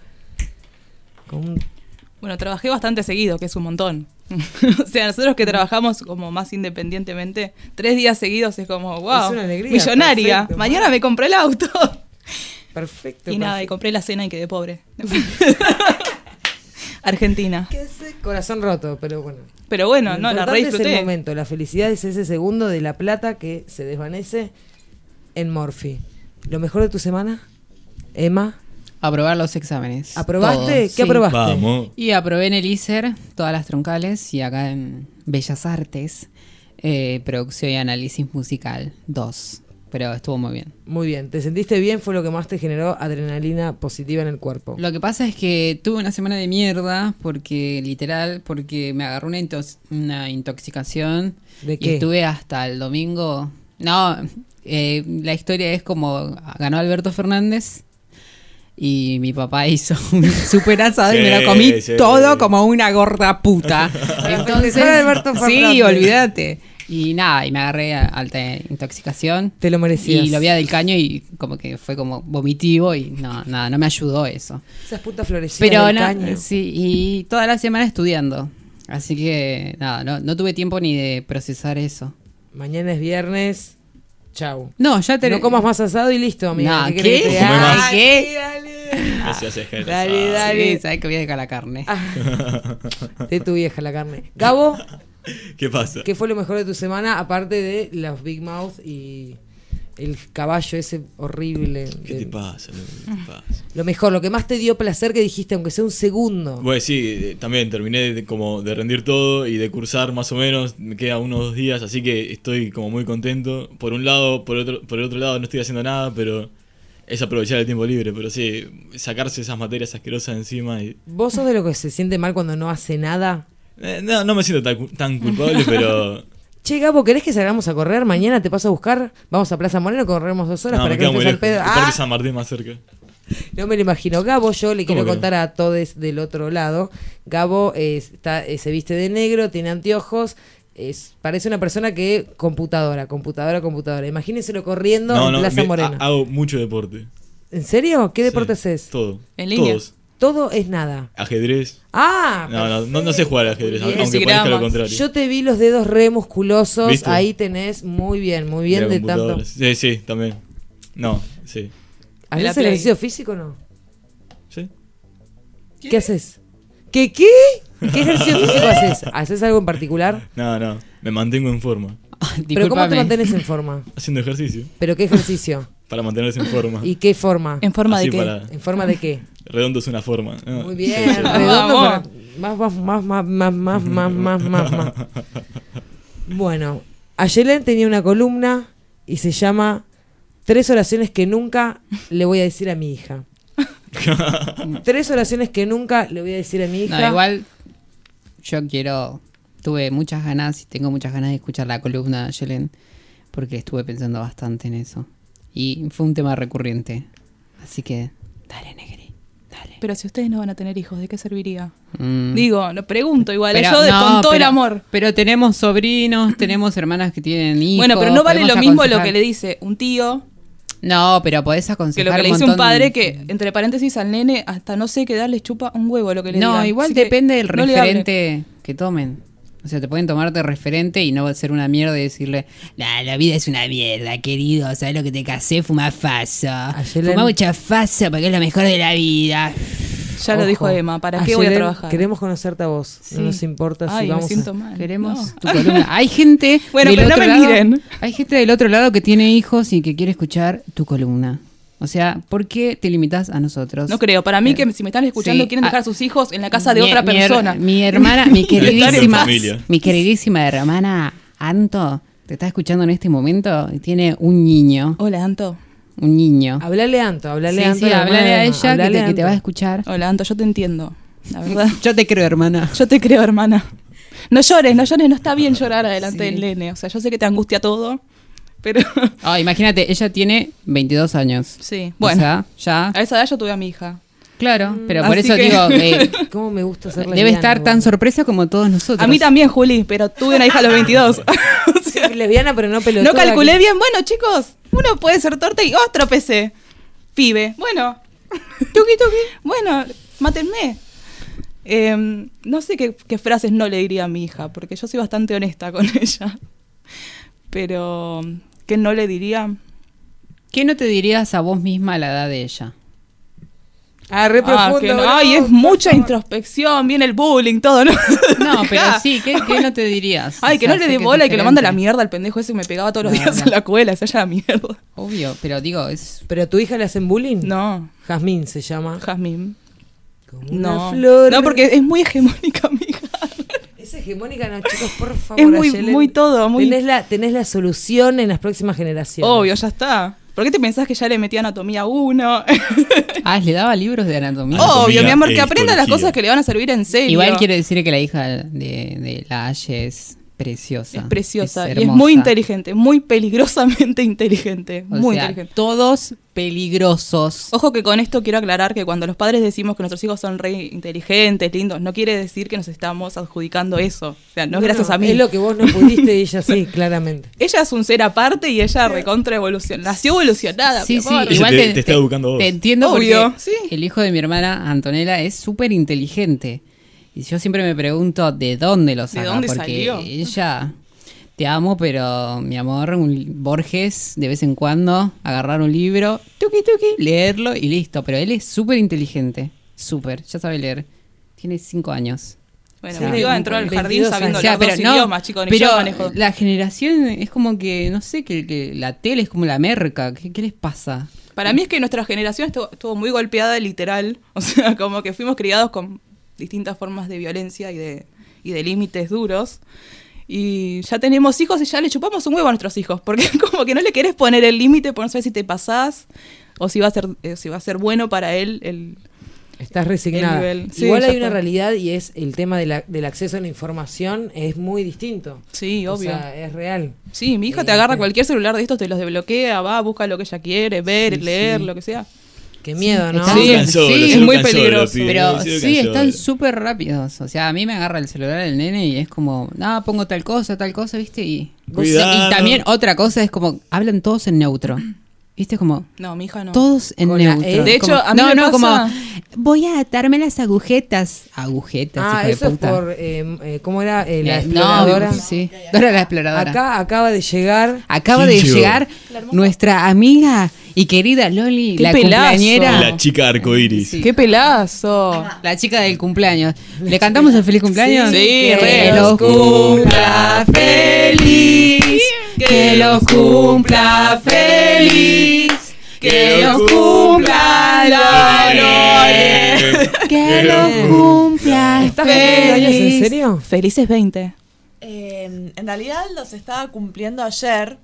Bueno, trabajé bastante seguido, que es un montón. o sea, nosotros que trabajamos como más independientemente, tres días seguidos es como, wow, Es una alegría, millonaria. perfecto, Mañana me compré el auto. Perfecto. y nada, y compré la cena y quedé pobre. Argentina. Que ese Corazón roto, pero bueno. Pero bueno, Lo no, la re es el momento, la felicidad es ese segundo de la plata que se desvanece en Morphy. ¿Lo mejor de tu semana? Emma, Aprobar los exámenes. ¿aprobaste? Todos, ¿Qué sí. aprobaste? Vamos. Y aprobé en el ISER todas las troncales y acá en Bellas Artes, eh, producción y análisis musical, dos. Pero estuvo muy bien. Muy bien, ¿te sentiste bien? ¿Fue lo que más te generó adrenalina positiva en el cuerpo? Lo que pasa es que tuve una semana de mierda, porque literal, porque me agarró una, intox- una intoxicación. ¿De Y qué? estuve hasta el domingo. No, eh, la historia es como ganó Alberto Fernández y mi papá hizo un super asado y me lo comí sí. todo como una gorda puta. Entonces, Alberto sí, olvídate. Y nada, y me agarré a alta intoxicación. Te lo merecías. Y lo vi del caño y como que fue como vomitivo y no, nada, no me ayudó eso. Esas putas florecitas Pero del no, caño. sí, y toda la semana estudiando. Así que nada, no, no tuve tiempo ni de procesar eso. Mañana es viernes. Chau. No, ya te No comas más asado y listo, amiga. No, ¿Qué ¿qué? Ay, ¿Qué? dale. Ejercicio. Dale, dale. Sí, sabes que voy a dejar la carne. Ah, de tu vieja la carne. Gabo, ¿Qué pasa? ¿qué fue lo mejor de tu semana aparte de los Big Mouth y el caballo ese horrible. ¿Qué te pasa? ¿Qué te pasa? Lo mejor, lo que más te dio placer que dijiste, aunque sea un segundo. Bueno, sí, eh, también terminé de, como de rendir todo y de cursar más o menos, me queda unos dos días, así que estoy como muy contento. Por un lado, por otro, por el otro lado no estoy haciendo nada, pero es aprovechar el tiempo libre, pero sí, sacarse esas materias asquerosas encima y... ¿Vos sos de lo que se siente mal cuando no hace nada? eh, no, no me siento tan culpable, pero... Che, Gabo, ¿querés que salgamos a correr? Mañana te paso a buscar. Vamos a Plaza Moreno, corremos dos horas No, para me que no al pedo. ¡Ah! San Martín más cerca. No me lo imagino. Gabo, yo le ¿Cómo quiero que contar a todos del otro lado. Gabo eh, está, eh, se viste de negro, tiene anteojos. Es, parece una persona que computadora, computadora, computadora. Imagínenselo corriendo No, en no, Plaza me- Moreno. ha- hago mucho deporte. ¿En serio? ¿Qué deporte Sí, haces? Todo. En línea. Todos. Todo es nada. Ajedrez. Ah, No, no, no, no sé jugar al ajedrez, bien. aunque parezca lo contrario. Yo te vi los dedos re musculosos. ¿Viste? Ahí tenés muy bien, muy bien de tanto. Sí, sí, también. No, sí. ¿Haces ejercicio físico o no? ¿Sí? ¿Qué, haces? ¿Qué qué? ¿Qué ejercicio físico haces? ¿Haces algo en particular? No, no, me mantengo en forma. ¿Pero cómo te mantienes en forma? Haciendo ejercicio. ¿Pero qué ejercicio? Para mantenerse en forma. ¿Y qué forma? ¿En forma Así de qué? para- ¿En forma de qué? Redondo es una forma. Ah, Muy bien, sí. redondo para- Más, más, más, más, más, más, más, más, más. Bueno, Ayelen tenía una columna y se llama Tres oraciones que nunca le voy a decir a mi hija. Tres oraciones que nunca le voy a decir a mi hija. No, igual yo quiero, tuve muchas ganas y tengo muchas ganas de escuchar la columna de Yelen porque estuve pensando bastante en eso. Y fue un tema recurrente. Así que, dale, Negri, dale. Pero si ustedes no van a tener hijos, ¿de qué serviría? Mm. Digo, lo pregunto igual, Pero- yo de, no, con todo el amor. Pero tenemos sobrinos, tenemos hermanas que tienen hijos. bueno, pero no vale lo mismo lo que le dice un tío No, pero podés aconsejar que lo que le dice un de- padre que, entre paréntesis, al nene hasta no sé qué darle chupa un huevo lo que le No, digan. igual Así depende del no referente que tomen. O sea, te pueden tomar de referente y no ser una mierda y decirle, "Nah, la vida es una mierda, querido, ¿sabes lo que te casé? Fuma faso. Fuma en- mucha faso porque es lo mejor de la vida. Ya lo dijo Emma, ¿para qué voy a trabajar? Queremos conocerte a vos. Sí. No nos importa si Ay, me vamos siento a... mal. Queremos No. tu columna. Hay gente Bueno, del pero no me lado- miren. Hay gente del otro lado que tiene hijos y que quiere escuchar tu columna. O sea, ¿por qué te limitas a nosotros? No creo, para mí que si me están escuchando Sí. quieren dejar Ah, a sus hijos en la casa de Mi- otra mi her- persona. Mi, hermana, mi queridísima, mi queridísima hermana Anto, te está escuchando en este momento y tiene un niño, Hola, Anto. un niño. Hablale a Anto, hablale Sí, a Anto. sí, de a ella que hablale te, que te va a escuchar. Hola, Anto, yo te entiendo. La verdad. Yo te creo, hermana. Yo te creo, hermana. No llores, no llores, no está bien llorar adelante Sí. del nene. O sea, yo sé que te angustia todo, pero Ah, imagínate, ella tiene 22 años. sí. O Bueno, sea, ya. a esa edad yo tuve a mi hija. Claro, pero por así eso que- digo, eh, ¿Cómo me gusta ser debe lesbiana, estar tan sorpresa como todos nosotros. A mí también, Juli, pero tuve una hija a los 22. O sea, Lesbiana, pero no pelotuda. no calculé que- bien. Bueno, chicos, uno puede ser torta y otro PC. Pibe. Bueno. Tuki, tuki. Bueno, mátenme. Em, no sé qué, qué frases no le diría a mi hija, porque yo soy bastante honesta con ella. Pero, ¿qué no le diría? ¿Qué no te dirías a vos misma a la edad de ella? Ah, re Ah, profundo. que no. bro, Ay, es mucha favor. introspección, viene el bullying, todo, ¿no? No, pero sí, ¿qué, qué no te dirías? Ay, O que sea, no le dé bola y que lo manda a la mierda al pendejo ese que me pegaba todos los No, días no. en la escuela, se haya la mierda. Obvio, pero digo, es... ¿Pero a tu hija le hacen bullying? No, Jazmín se llama. Jazmín. Como una No. flor. No, porque es muy hegemónica mi hegemónica, no, chicos, por favor. Es muy- Ayelen. muy todo, muy- Tenés la, tenés la solución en las próximas generaciones. Obvio, ya está. ¿Por qué te pensás que ya le metí anatomía a uno? Ah, le daba libros de anatomía. Obvio, mi amor, que aprenda las cosas que le van a servir en serio. Igual quiere decir que la hija de, de la Aye es preciosa. Es preciosa y es muy inteligente, muy peligrosamente inteligente. O muy sea, inteligente. todos peligrosos. Ojo que con esto quiero aclarar que cuando los padres decimos que nuestros hijos son re inteligentes, lindos, no quiere decir que nos estamos adjudicando eso. O sea, no, es gracias a mí. Es lo que vos no pudiste y ella sí, claramente. Ella es un ser aparte y ella recontra evoluciona. Nació evolucionada. Sí, sí, igual te- te, te está educando a vos. Te entiendo Obvio, porque sí. el hijo de mi hermana Antonella es súper inteligente. Y yo siempre me pregunto de dónde lo saca. dónde porque salió? ella, te amo, pero mi amor, un Borges, de vez en cuando, agarrar un libro, tuki tuki, leerlo y listo. Pero él es súper inteligente. Súper, ya sabe leer. Tiene cinco años. Bueno, mi tío entró al 22 jardín sabiendo O sea, los dos pero no, idiomas, chicos, pero yo manejo. la generación es como que, no sé, que, que la tele es como la merca. ¿Qué, qué les pasa? Para mí es que nuestra generación estuvo, estuvo muy golpeada literal, o sea, como que fuimos criados con distintas formas de violencia y de, y de límites duros. Y ya tenemos hijos y ya le chupamos un huevo a nuestros hijos, porque como que no le querés poner el límite por no saber si te pasás o si va a ser, eh, si va a ser bueno para él el, Estás resignada. Sí, Igual hay una realidad y es el tema de la- del acceso a la información es muy distinto. Sí, O obvio. sea, es real. Sí, mi hija te agarra eh. cualquier celular de estos, te los desbloquea, va, busca lo que ella quiere, ver, Sí, leer, sí. lo que sea. Qué miedo, ¿no? Están- Sí, sí, es muy peligroso. Pero sí, están súper rápidos. O sea, a mí me agarra el celular el nene y es como, no, pongo tal cosa, tal cosa, ¿viste? Y, Cuidado. y también otra cosa es como, hablan todos en neutro. ¿Viste? Como, No, mi hija no. todos en Con la neutro. E. De Como- hecho, a mí no, me no, pasa- como, voy a atarme las agujetas. Agujetas, Ah, de eso es por. eh, eh, ¿Cómo era? Eh, la Eh, exploradora. No, sí. Dora la exploradora. Acá acaba de llegar. Acaba ¿Quién de llegar nuestra amiga y querida Loli, ¡Qué la pelazo! cumpleañera. La chica arcoíris. Sí. ¡Qué pelazo! La chica del cumpleaños. ¿Le cantamos el feliz cumpleaños? Sí, que re. los cumpla feliz. Que los cumpla feliz. Que los cumpla Loli. Que los cumpla ¿Estás cumpliendo años en serio? Felices 20. Eh, en realidad los estaba cumpliendo ayer.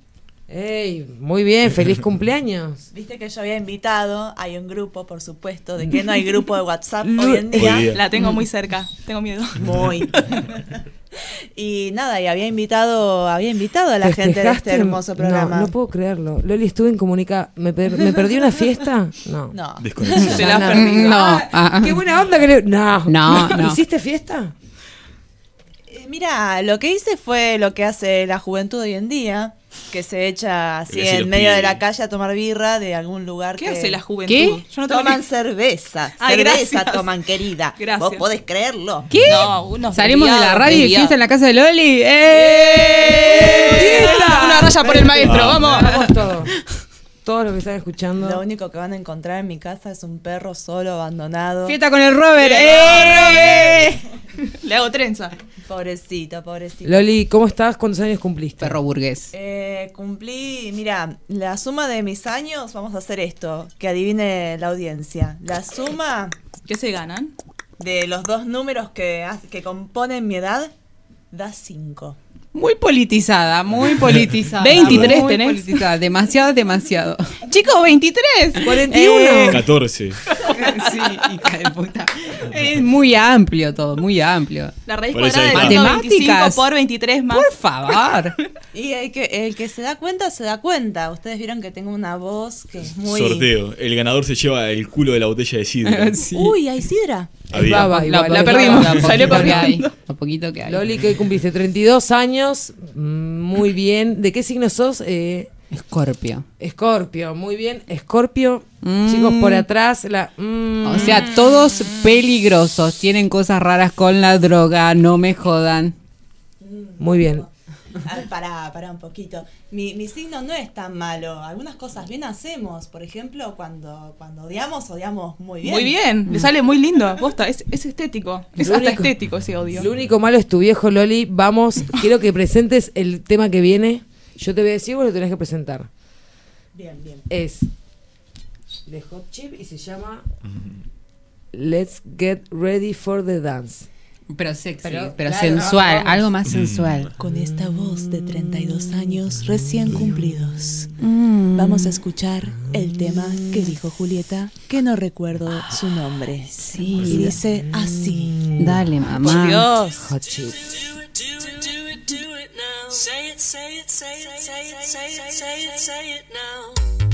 Ey, muy bien, feliz cumpleaños. Viste que yo había invitado, hay un grupo, por supuesto, de que no hay grupo de WhatsApp hoy en día. Hoy día. La tengo muy cerca, tengo miedo. Muy. y nada, y había invitado, había invitado a la gente de este hermoso programa. No, no puedo creerlo. Loli, estuve incomunicada. ¿Me, per- ¿Me perdí una fiesta? No. No. Desconexión. Te la has No, perdido. No, Ah, ah, Qué buena onda que le... No. No, no. ¿Hiciste fiesta? Eh, Mira, lo que hice fue lo que hace la juventud hoy en día, que se echa así en medio de la calle a tomar birra de algún lugar ¿Qué que hace la juventud? ¿Qué? Yo no Toman ni- cerveza, Ay, cerveza gracias. toman querida. Gracias. ¿Vos podés creerlo? ¿Qué? No, unos Salimos de la radio y fiesta en la casa de Loli. ¡Eh! ¡Fiesta! Una raya por el maestro, vamos. Vamos todos. Todos los que están escuchando. Lo único que van a encontrar en mi casa es un perro solo, abandonado. Fiesta con el Robert. ¡Eh! Le hago trenza. Pobrecito, pobrecito. Loli, ¿cómo estás? ¿Cuántos años cumpliste? Perro burgués. Eh, cumplí, mira, la suma de mis años, vamos a hacer esto, que adivine la audiencia. La suma ¿Qué se ganan? de los dos números que, que componen mi edad da 5. Muy politizada, muy politizada. 23 muy tenés. politizada, demasiado, demasiado. Chicos, 23. 41. 14. sí, hija de puta. Es muy amplio todo, muy amplio. La raíz cuadrada de está. 125 Matemáticas. por 23 más. Por favor. Y el que, el que se da cuenta, se da cuenta. Ustedes vieron que tengo una voz que es muy... Sorteo. El ganador se lleva el culo de la botella de sidra. Sí. Uy, hay sidra. Había. baba, La, la perdimos. baba. Salió poquito que hay. corriendo. Lo poquito que hay. Loli, que cumpliste 32 años. Mm, Muy bien. ¿De qué signo sos? Eh, Escorpio. Escorpio. Muy bien. Escorpio. Mm. Chicos, por atrás. La, mm. O sea, todos peligrosos. Tienen cosas raras con la droga. No me jodan. Muy bien. Ah, pará, pará un poquito. Mi, mi signo no es tan malo. Algunas cosas bien hacemos. Por ejemplo, cuando, cuando odiamos, odiamos muy bien. Muy bien, le sale muy lindo. Posta, es, es estético. Es Lo hasta único- estético ese odio. Lo único malo es tu viejo Loli. Vamos, quiero que presentes el tema que viene. Yo te voy a decir, vos lo tenés que presentar. Bien, bien. Es de Hot Chip y se llama Let's Get Ready for the Dance. Pero sexy, Pero, pero, claro, sensual. vamos. Algo más sensual. Con esta voz de 32 años recién cumplidos, vamos a escuchar el tema que dijo Julieta, que no recuerdo su nombre. Sí. Y dice así. Dale, mamá. Dios. Hot Chip. Say it, say it, say it, say it, say it, say it, say it now.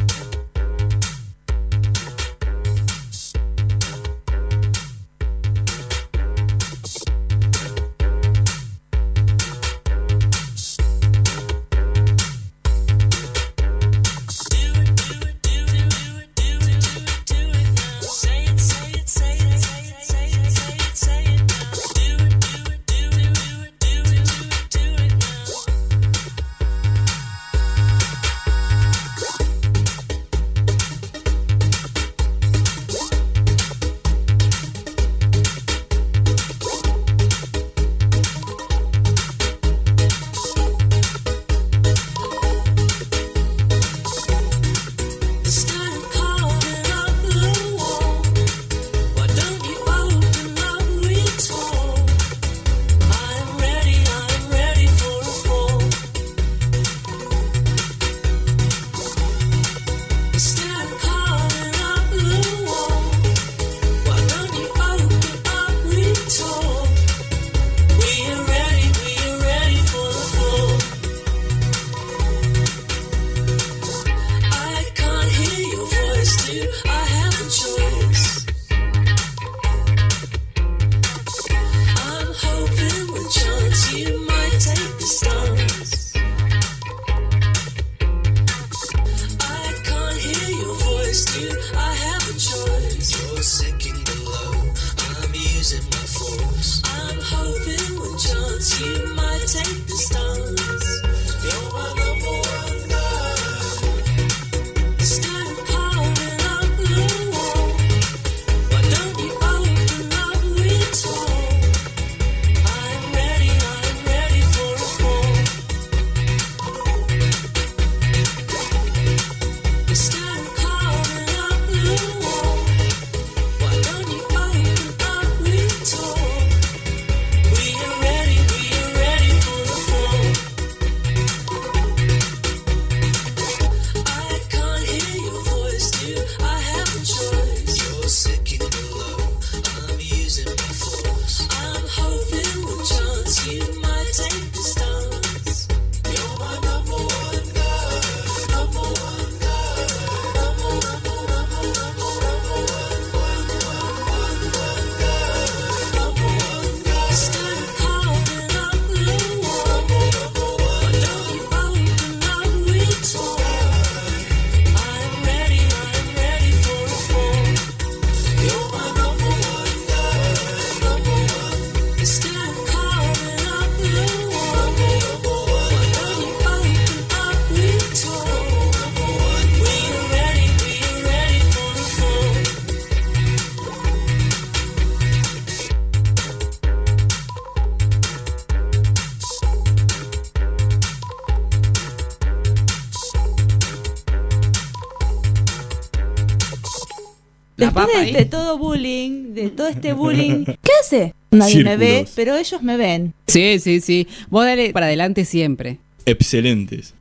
Después de, todo bullying, de todo este bullying, ¿qué hace? Nadie me ve, pero ellos me ven. Sí, sí, sí. Vos dale para adelante siempre. Excelentes.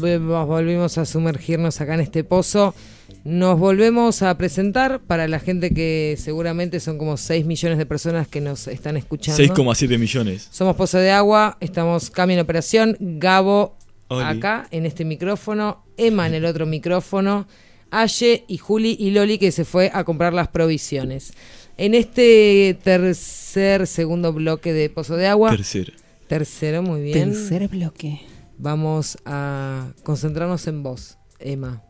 Volvemos, volvimos a sumergirnos acá en este pozo. Nos volvemos a presentar para la gente que seguramente son como 6 millones de personas que nos están escuchando. 6,7 millones. Somos Pozo de Agua, estamos Cami en operación, Gabo Oli. acá en este micrófono, Emma en el otro micrófono, Aye y Juli y Loli que se fue a comprar las provisiones. En este tercer, segundo bloque de Pozo de Agua, Tercero. tercero, muy bien, Tercer bloque. Vamos a concentrarnos en vos, Emma.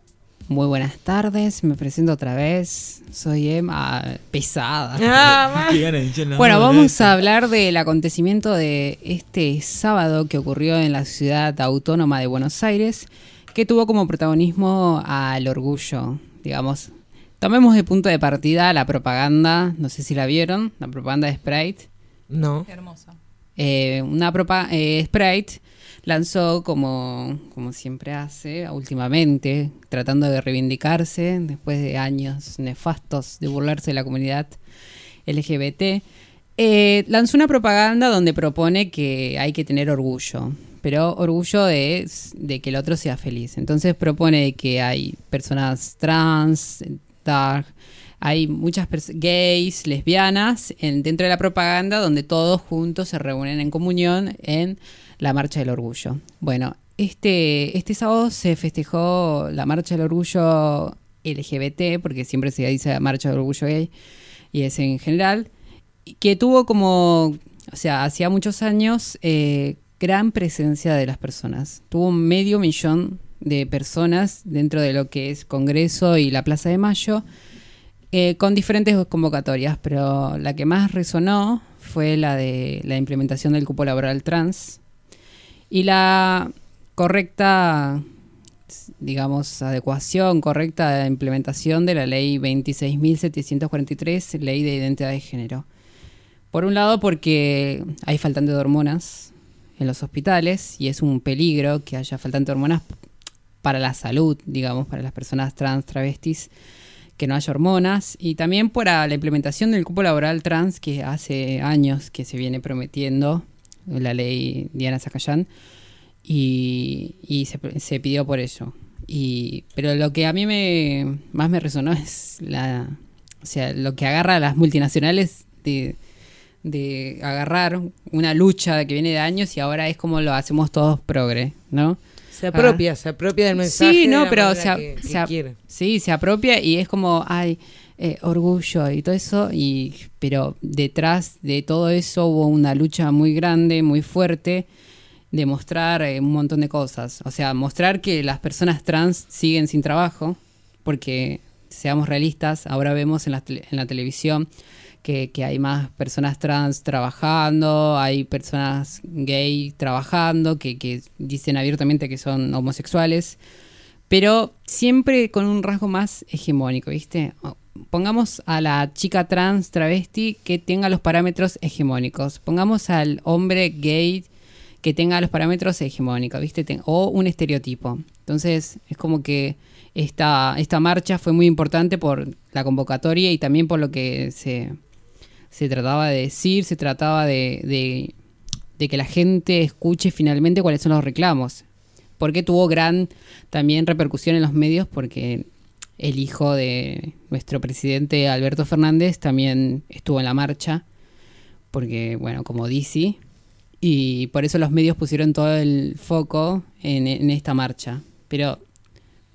Muy buenas tardes, me presento otra vez. Soy Emma, pesada. Qué la Bueno, vamos a hablar del acontecimiento de este sábado que ocurrió en la ciudad autónoma de Buenos Aires, que tuvo como protagonismo al orgullo, digamos. Tomemos de punto de partida la propaganda, no sé si la vieron, la propaganda de Sprite. No. Hermosa. Eh, una propa eh, Sprite lanzó como, como siempre hace últimamente, tratando de reivindicarse después de años nefastos de burlarse de la comunidad LGBT. eh, lanzó una propaganda donde propone que hay que tener orgullo, pero orgullo de, de que el otro sea feliz. Entonces propone que hay personas trans, dark, hay muchas gays, lesbianas en, dentro de la propaganda donde todos juntos se reúnen en comunión en la Marcha del Orgullo. Bueno, este, este sábado se festejó la Marcha del Orgullo LGBT, porque siempre se dice Marcha del Orgullo Gay, y es en general, que tuvo como, o sea, hacía muchos años, eh, gran presencia de las personas. Tuvo medio millón de personas dentro de lo que es Congreso y la Plaza de Mayo, eh, con diferentes convocatorias, pero la que más resonó fue la de la implementación del cupo laboral trans y la correcta, digamos, adecuación, correcta implementación de la ley 26.743, ley de identidad de género. Por un lado, porque hay faltante de hormonas en los hospitales y es un peligro que haya faltante de hormonas para la salud, digamos, para las personas trans, travestis, que no haya hormonas. Y también para la implementación del cupo laboral trans, que hace años que se viene prometiendo, la ley Diana Zacayán, y, y se, pidió por ello. Y, pero lo que a mí me, más me resonó es la, o sea, lo que agarra a las multinacionales de, de agarrar una lucha que viene de años y ahora es como lo hacemos todos progre, ¿no? Se apropia, se apropia del mensaje. Sí, de no, la pero se, a- que- que se a- quiere. sí, se apropia y es como, ay, eh, orgullo y todo eso, y, pero detrás de todo eso hubo una lucha muy grande, muy fuerte, de mostrar eh, un montón de cosas. O sea, mostrar que las personas trans siguen sin trabajo, porque seamos realistas, ahora vemos en la, en la televisión que, hay más personas trans trabajando, hay personas gay trabajando, que, dicen abiertamente que son homosexuales, pero siempre con un rasgo más hegemónico, ¿viste? Pongamos a la chica trans travesti que tenga los parámetros hegemónicos. Pongamos al hombre gay que tenga los parámetros hegemónicos, ¿viste? O un estereotipo. Entonces, es como que esta, esta marcha fue muy importante por la convocatoria y también por lo que se, se trataba de decir, se trataba de, de- de que la gente escuche finalmente cuáles son los reclamos. Porque tuvo gran también repercusión en los medios porque el hijo de nuestro presidente Alberto Fernández también estuvo en la marcha. Porque, bueno, como dice, y por eso los medios pusieron todo el foco en, en esta marcha. Pero,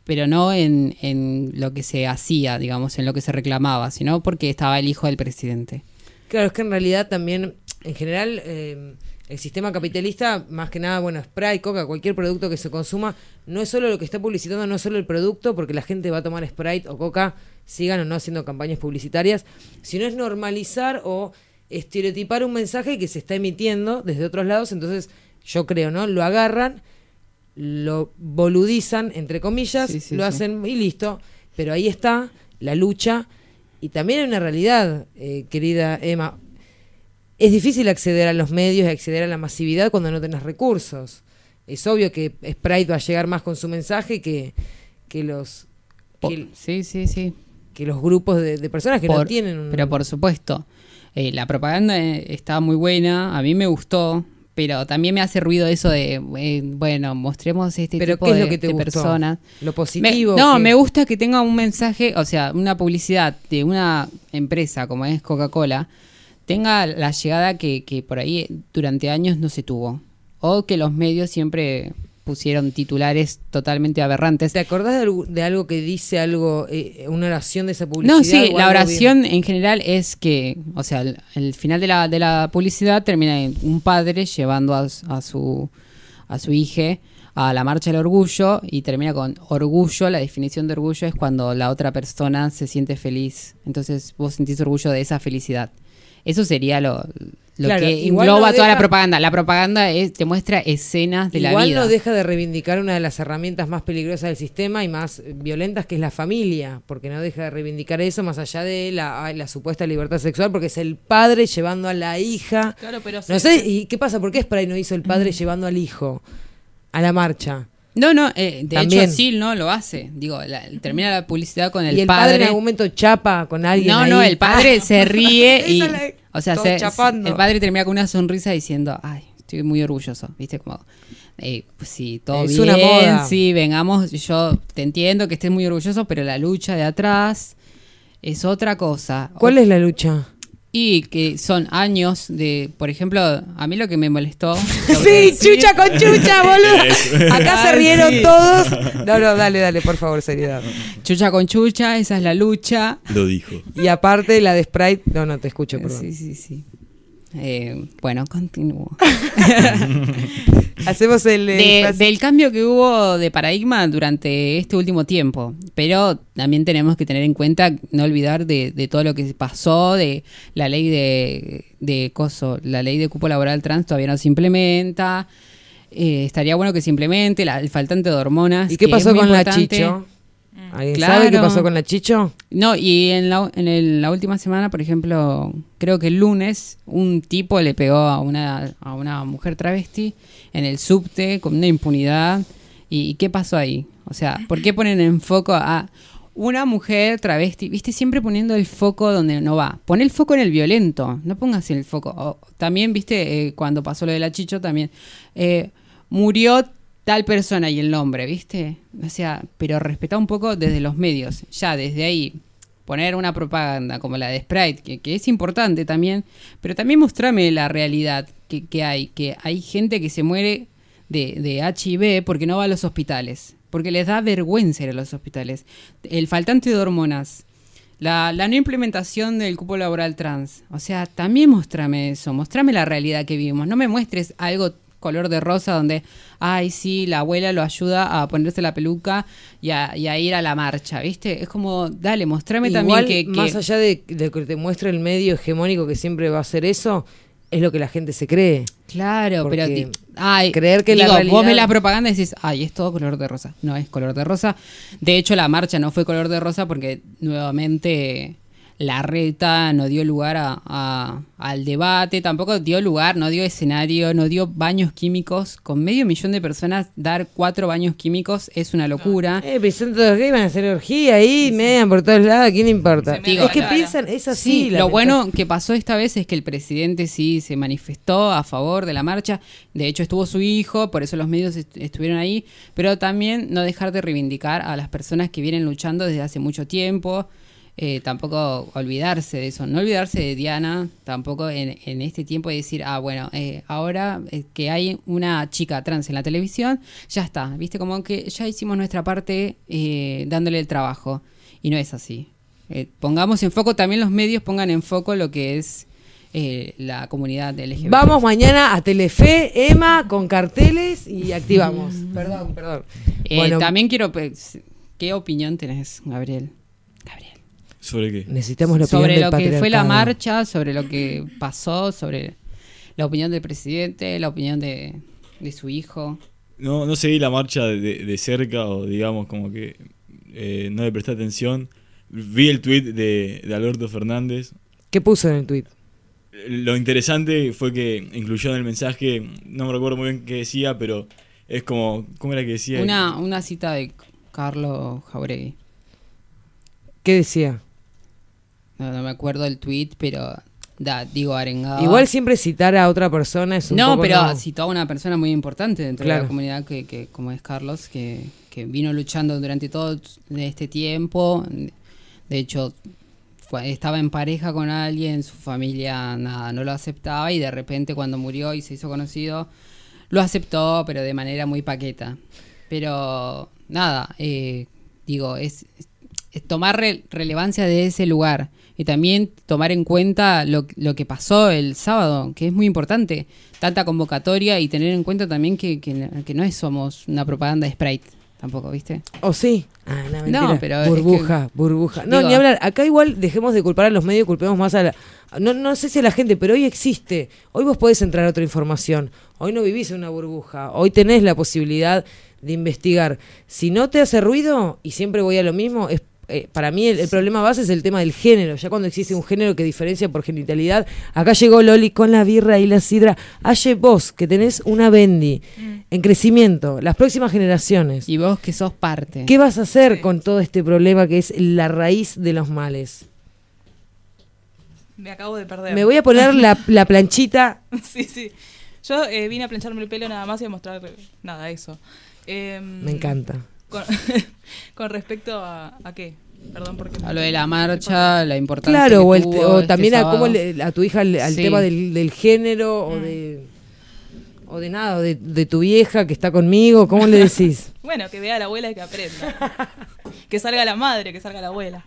pero no en, en lo que se hacía, digamos, en lo que se reclamaba, sino porque estaba el hijo del presidente. Claro, es que en realidad también, en general, eh, el sistema capitalista, más que nada, bueno, Sprite, Coca, cualquier producto que se consuma, no es solo lo que está publicitando, no es solo el producto, porque la gente va a tomar Sprite o Coca, sigan o no haciendo campañas publicitarias, sino es normalizar o estereotipar un mensaje que se está emitiendo desde otros lados, entonces yo creo, ¿no? Lo agarran, lo boludizan, entre comillas, Sí, sí, lo sí. hacen y listo, pero ahí está la lucha y también hay una realidad, eh, querida Emma, es difícil acceder a los medios y acceder a la masividad cuando no tenés recursos. Es obvio que Sprite va a llegar más con su mensaje que, que los que, sí, sí, sí. que los grupos de, de personas que no tienen un... Pero por supuesto, eh, la propaganda eh, está muy buena, a mí me gustó, pero también me hace ruido eso de, eh, bueno, mostremos este Pero tipo ¿qué es de, lo que te de gustó? personas. Lo Me- positivo. no, que- me gusta que tenga un mensaje, o sea, una publicidad de una empresa como es Coca-Cola, tenga la llegada que, que por ahí durante años no se tuvo. O que los medios siempre pusieron titulares totalmente aberrantes. ¿Te acordás de, algo- de algo que dice algo, eh, una oración de esa publicidad? No, sí, la oración en general es que, o sea, el, el final de la, de la publicidad termina en un padre llevando a, a su a su hija a la marcha del orgullo y termina con orgullo. La definición de orgullo es cuando la otra persona se siente feliz. Entonces vos sentís orgullo de esa felicidad. Eso sería lo, lo Claro, que igual engloba no toda la propaganda. La propaganda es, te muestra escenas de la Igual vida. no deja de reivindicar una de las herramientas más peligrosas del sistema y más violentas, que es la familia, porque no deja de reivindicar eso más allá de la, supuesta libertad sexual, porque es el padre llevando a la hija. Claro, pero No sé, ¿y qué pasa? ¿Por qué Spray no hizo el padre llevando al hijo a la marcha? No, no, eh, de También. hecho sí, no lo hace. Digo, la- termina la publicidad con el, y el padre, padre en algún momento chapa con alguien. No, ahí. no, el padre Ah, se ríe y. la- O sea, se- el padre termina con una sonrisa diciendo, ay, estoy muy orgulloso. ¿Viste? Como, eh, pues sí, todo Es bien. una moda. Sí, vengamos. Yo te entiendo que estés muy orgulloso, pero la lucha de atrás es otra cosa. ¿Cuál es la lucha? Y que son años de. Por ejemplo, a mí lo que me molestó. Sí, chucha con chucha, boludo. Acá se rieron sí. todos. No, no, dale, dale, por favor, seriedad. Chucha con chucha, esa es la lucha. Lo dijo. Y aparte la de Sprite, no, no, te escucho, perdón. Sí, sí, sí. Eh, bueno, continúo. Hacemos el... eh, De- del cambio que hubo de paradigma durante este último tiempo. Pero también tenemos que tener en cuenta, no olvidar de, de todo lo que pasó, de la ley de, de coso, la ley de cupo laboral trans todavía no se implementa. Eh, estaría bueno que se implemente, la- el faltante de hormonas. ¿Y qué pasó con la. Chicho? ¿Alguien Claro. sabe qué pasó con la Chicho? No, y en la, en el- la última semana, por ejemplo, creo que el lunes, un tipo le pegó a una, a una mujer travesti en el subte con una impunidad. ¿Y, y qué pasó ahí? O sea, ¿por qué ponen en foco a una mujer travesti? Viste, siempre poniendo el foco donde no va. Pon el foco en el violento, no pongas el foco. O también, viste, eh, cuando pasó lo de la Chicho, también. eh, murió tal persona y el nombre, ¿viste? O sea, pero respetá un poco desde los medios, ya desde ahí. Poner una propaganda como la de Sprite, que, es importante también, pero también mostrame la realidad que, que hay, que hay gente que se muere de, de HIV porque no va a los hospitales, porque les da vergüenza ir a los hospitales. El faltante de hormonas, la, la no implementación del cupo laboral trans. O sea, también mostrame eso, mostrame la realidad que vivimos. No me muestres algo color de rosa donde, ay, sí, la abuela lo ayuda a ponerse la peluca y a, y a ir a la marcha, ¿viste? Es como, dale, mostrame Igual, también que... que- más allá de, de que te muestre el medio hegemónico que siempre va a hacer eso, es lo que la gente se cree. Claro, Porque pero ay, creer que la vos ves la propaganda y decís, ay, es todo color de rosa. No es color de rosa. De hecho, la marcha no fue color de rosa porque nuevamente la reta no dio lugar a, a- al debate, tampoco dio lugar, no dio escenario, no dio baños químicos. Con medio millón de personas, dar cuatro baños químicos es una locura. Eh, pero son todos gays, van a hacer orgía ahí, mean por todos lados, ¿a quién le importa? Es que piensan, es así. Sí, lo bueno que pasó esta vez es que el presidente sí se manifestó a favor de la marcha. De hecho, estuvo su hijo, por eso los medios est- estuvieron ahí. Pero también no dejar de reivindicar a las personas que vienen luchando desde hace mucho tiempo. Eh, tampoco olvidarse de eso, no olvidarse de Diana, tampoco en, en este tiempo de decir, ah, bueno, eh, ahora eh, que hay una chica trans en la televisión, ya está, viste, como que ya hicimos nuestra parte eh, dándole el trabajo, y no es así. Pongamos en foco, también los medios pongan en foco lo que es eh, la comunidad LGBT. Vamos mañana a Telefe, Emma, con carteles y activamos. Perdón, perdón. Eh, Bueno, también quiero, pues, ¿qué opinión tenés, Gabriel? ¿Sobre qué? necesitamos la opinión sobre del lo que fue la marcha, sobre lo que pasó, sobre la opinión del presidente, la opinión de, de su hijo. No, no seguí la marcha de, de- de cerca o digamos como que eh, no le presté atención. Vi el tweet de, de Alberto Fernández. ¿Qué puso en el tweet? Lo interesante fue que incluyó en el mensaje, no me recuerdo muy bien qué decía, pero es como, ¿cómo era que decía? Una, una cita de Carlos Jauregui. ¿Qué decía? No, no me acuerdo el tweet, pero da, digo arengado. Igual siempre citar a otra persona es un no, poco pero no. citó a una persona muy importante dentro de la comunidad que, que como es Carlos, que, que vino luchando durante todo este tiempo. De hecho, estaba en pareja con alguien, su familia nada, no lo aceptaba y de repente cuando murió y se hizo conocido, lo aceptó, pero de manera muy paqueta. Pero nada, eh, digo, es, es tomar re- relevancia de ese lugar y también tomar en cuenta lo, lo que pasó el sábado, que es muy importante, tanta convocatoria y tener en cuenta también que, que, que no es somos una propaganda de Sprite, tampoco, ¿viste? ¿O sí? Ah, no, mentira. No, pero es burbuja, burbuja. No, Digo- ni hablar. Acá igual dejemos de culpar a los medios, culpemos más a la... No, no sé si a la gente, pero hoy existe. Hoy vos podés entrar a otra información. Hoy no vivís en una burbuja. Hoy tenés la posibilidad de investigar. Si no te hace ruido, y siempre voy a lo mismo, es eh, para mí el, el problema base es el tema del género. Ya cuando existe un género que diferencia por genitalidad, acá llegó Loli con la birra y la sidra. Aye vos, que tenés una bendy en crecimiento, las próximas generaciones. Y vos que sos parte. ¿Qué vas a hacer con todo este problema que es la raíz de los males? Me acabo de perder. Me voy a poner la, la planchita. sí, sí. Yo eh, vine a plancharme el pelo nada más y a mostrar nada, eso. Me encanta. Con, con respecto a, a qué? Perdón, porque... A lo de la marcha, la importancia Claro, que o, el- tuvo o este también a, cómo le- a tu hija al, al Sí. tema del, del género o de o de nada, o de, de tu vieja que está conmigo, ¿cómo le decís? Bueno, que vea a la abuela y que aprenda. que salga la madre, que salga la abuela.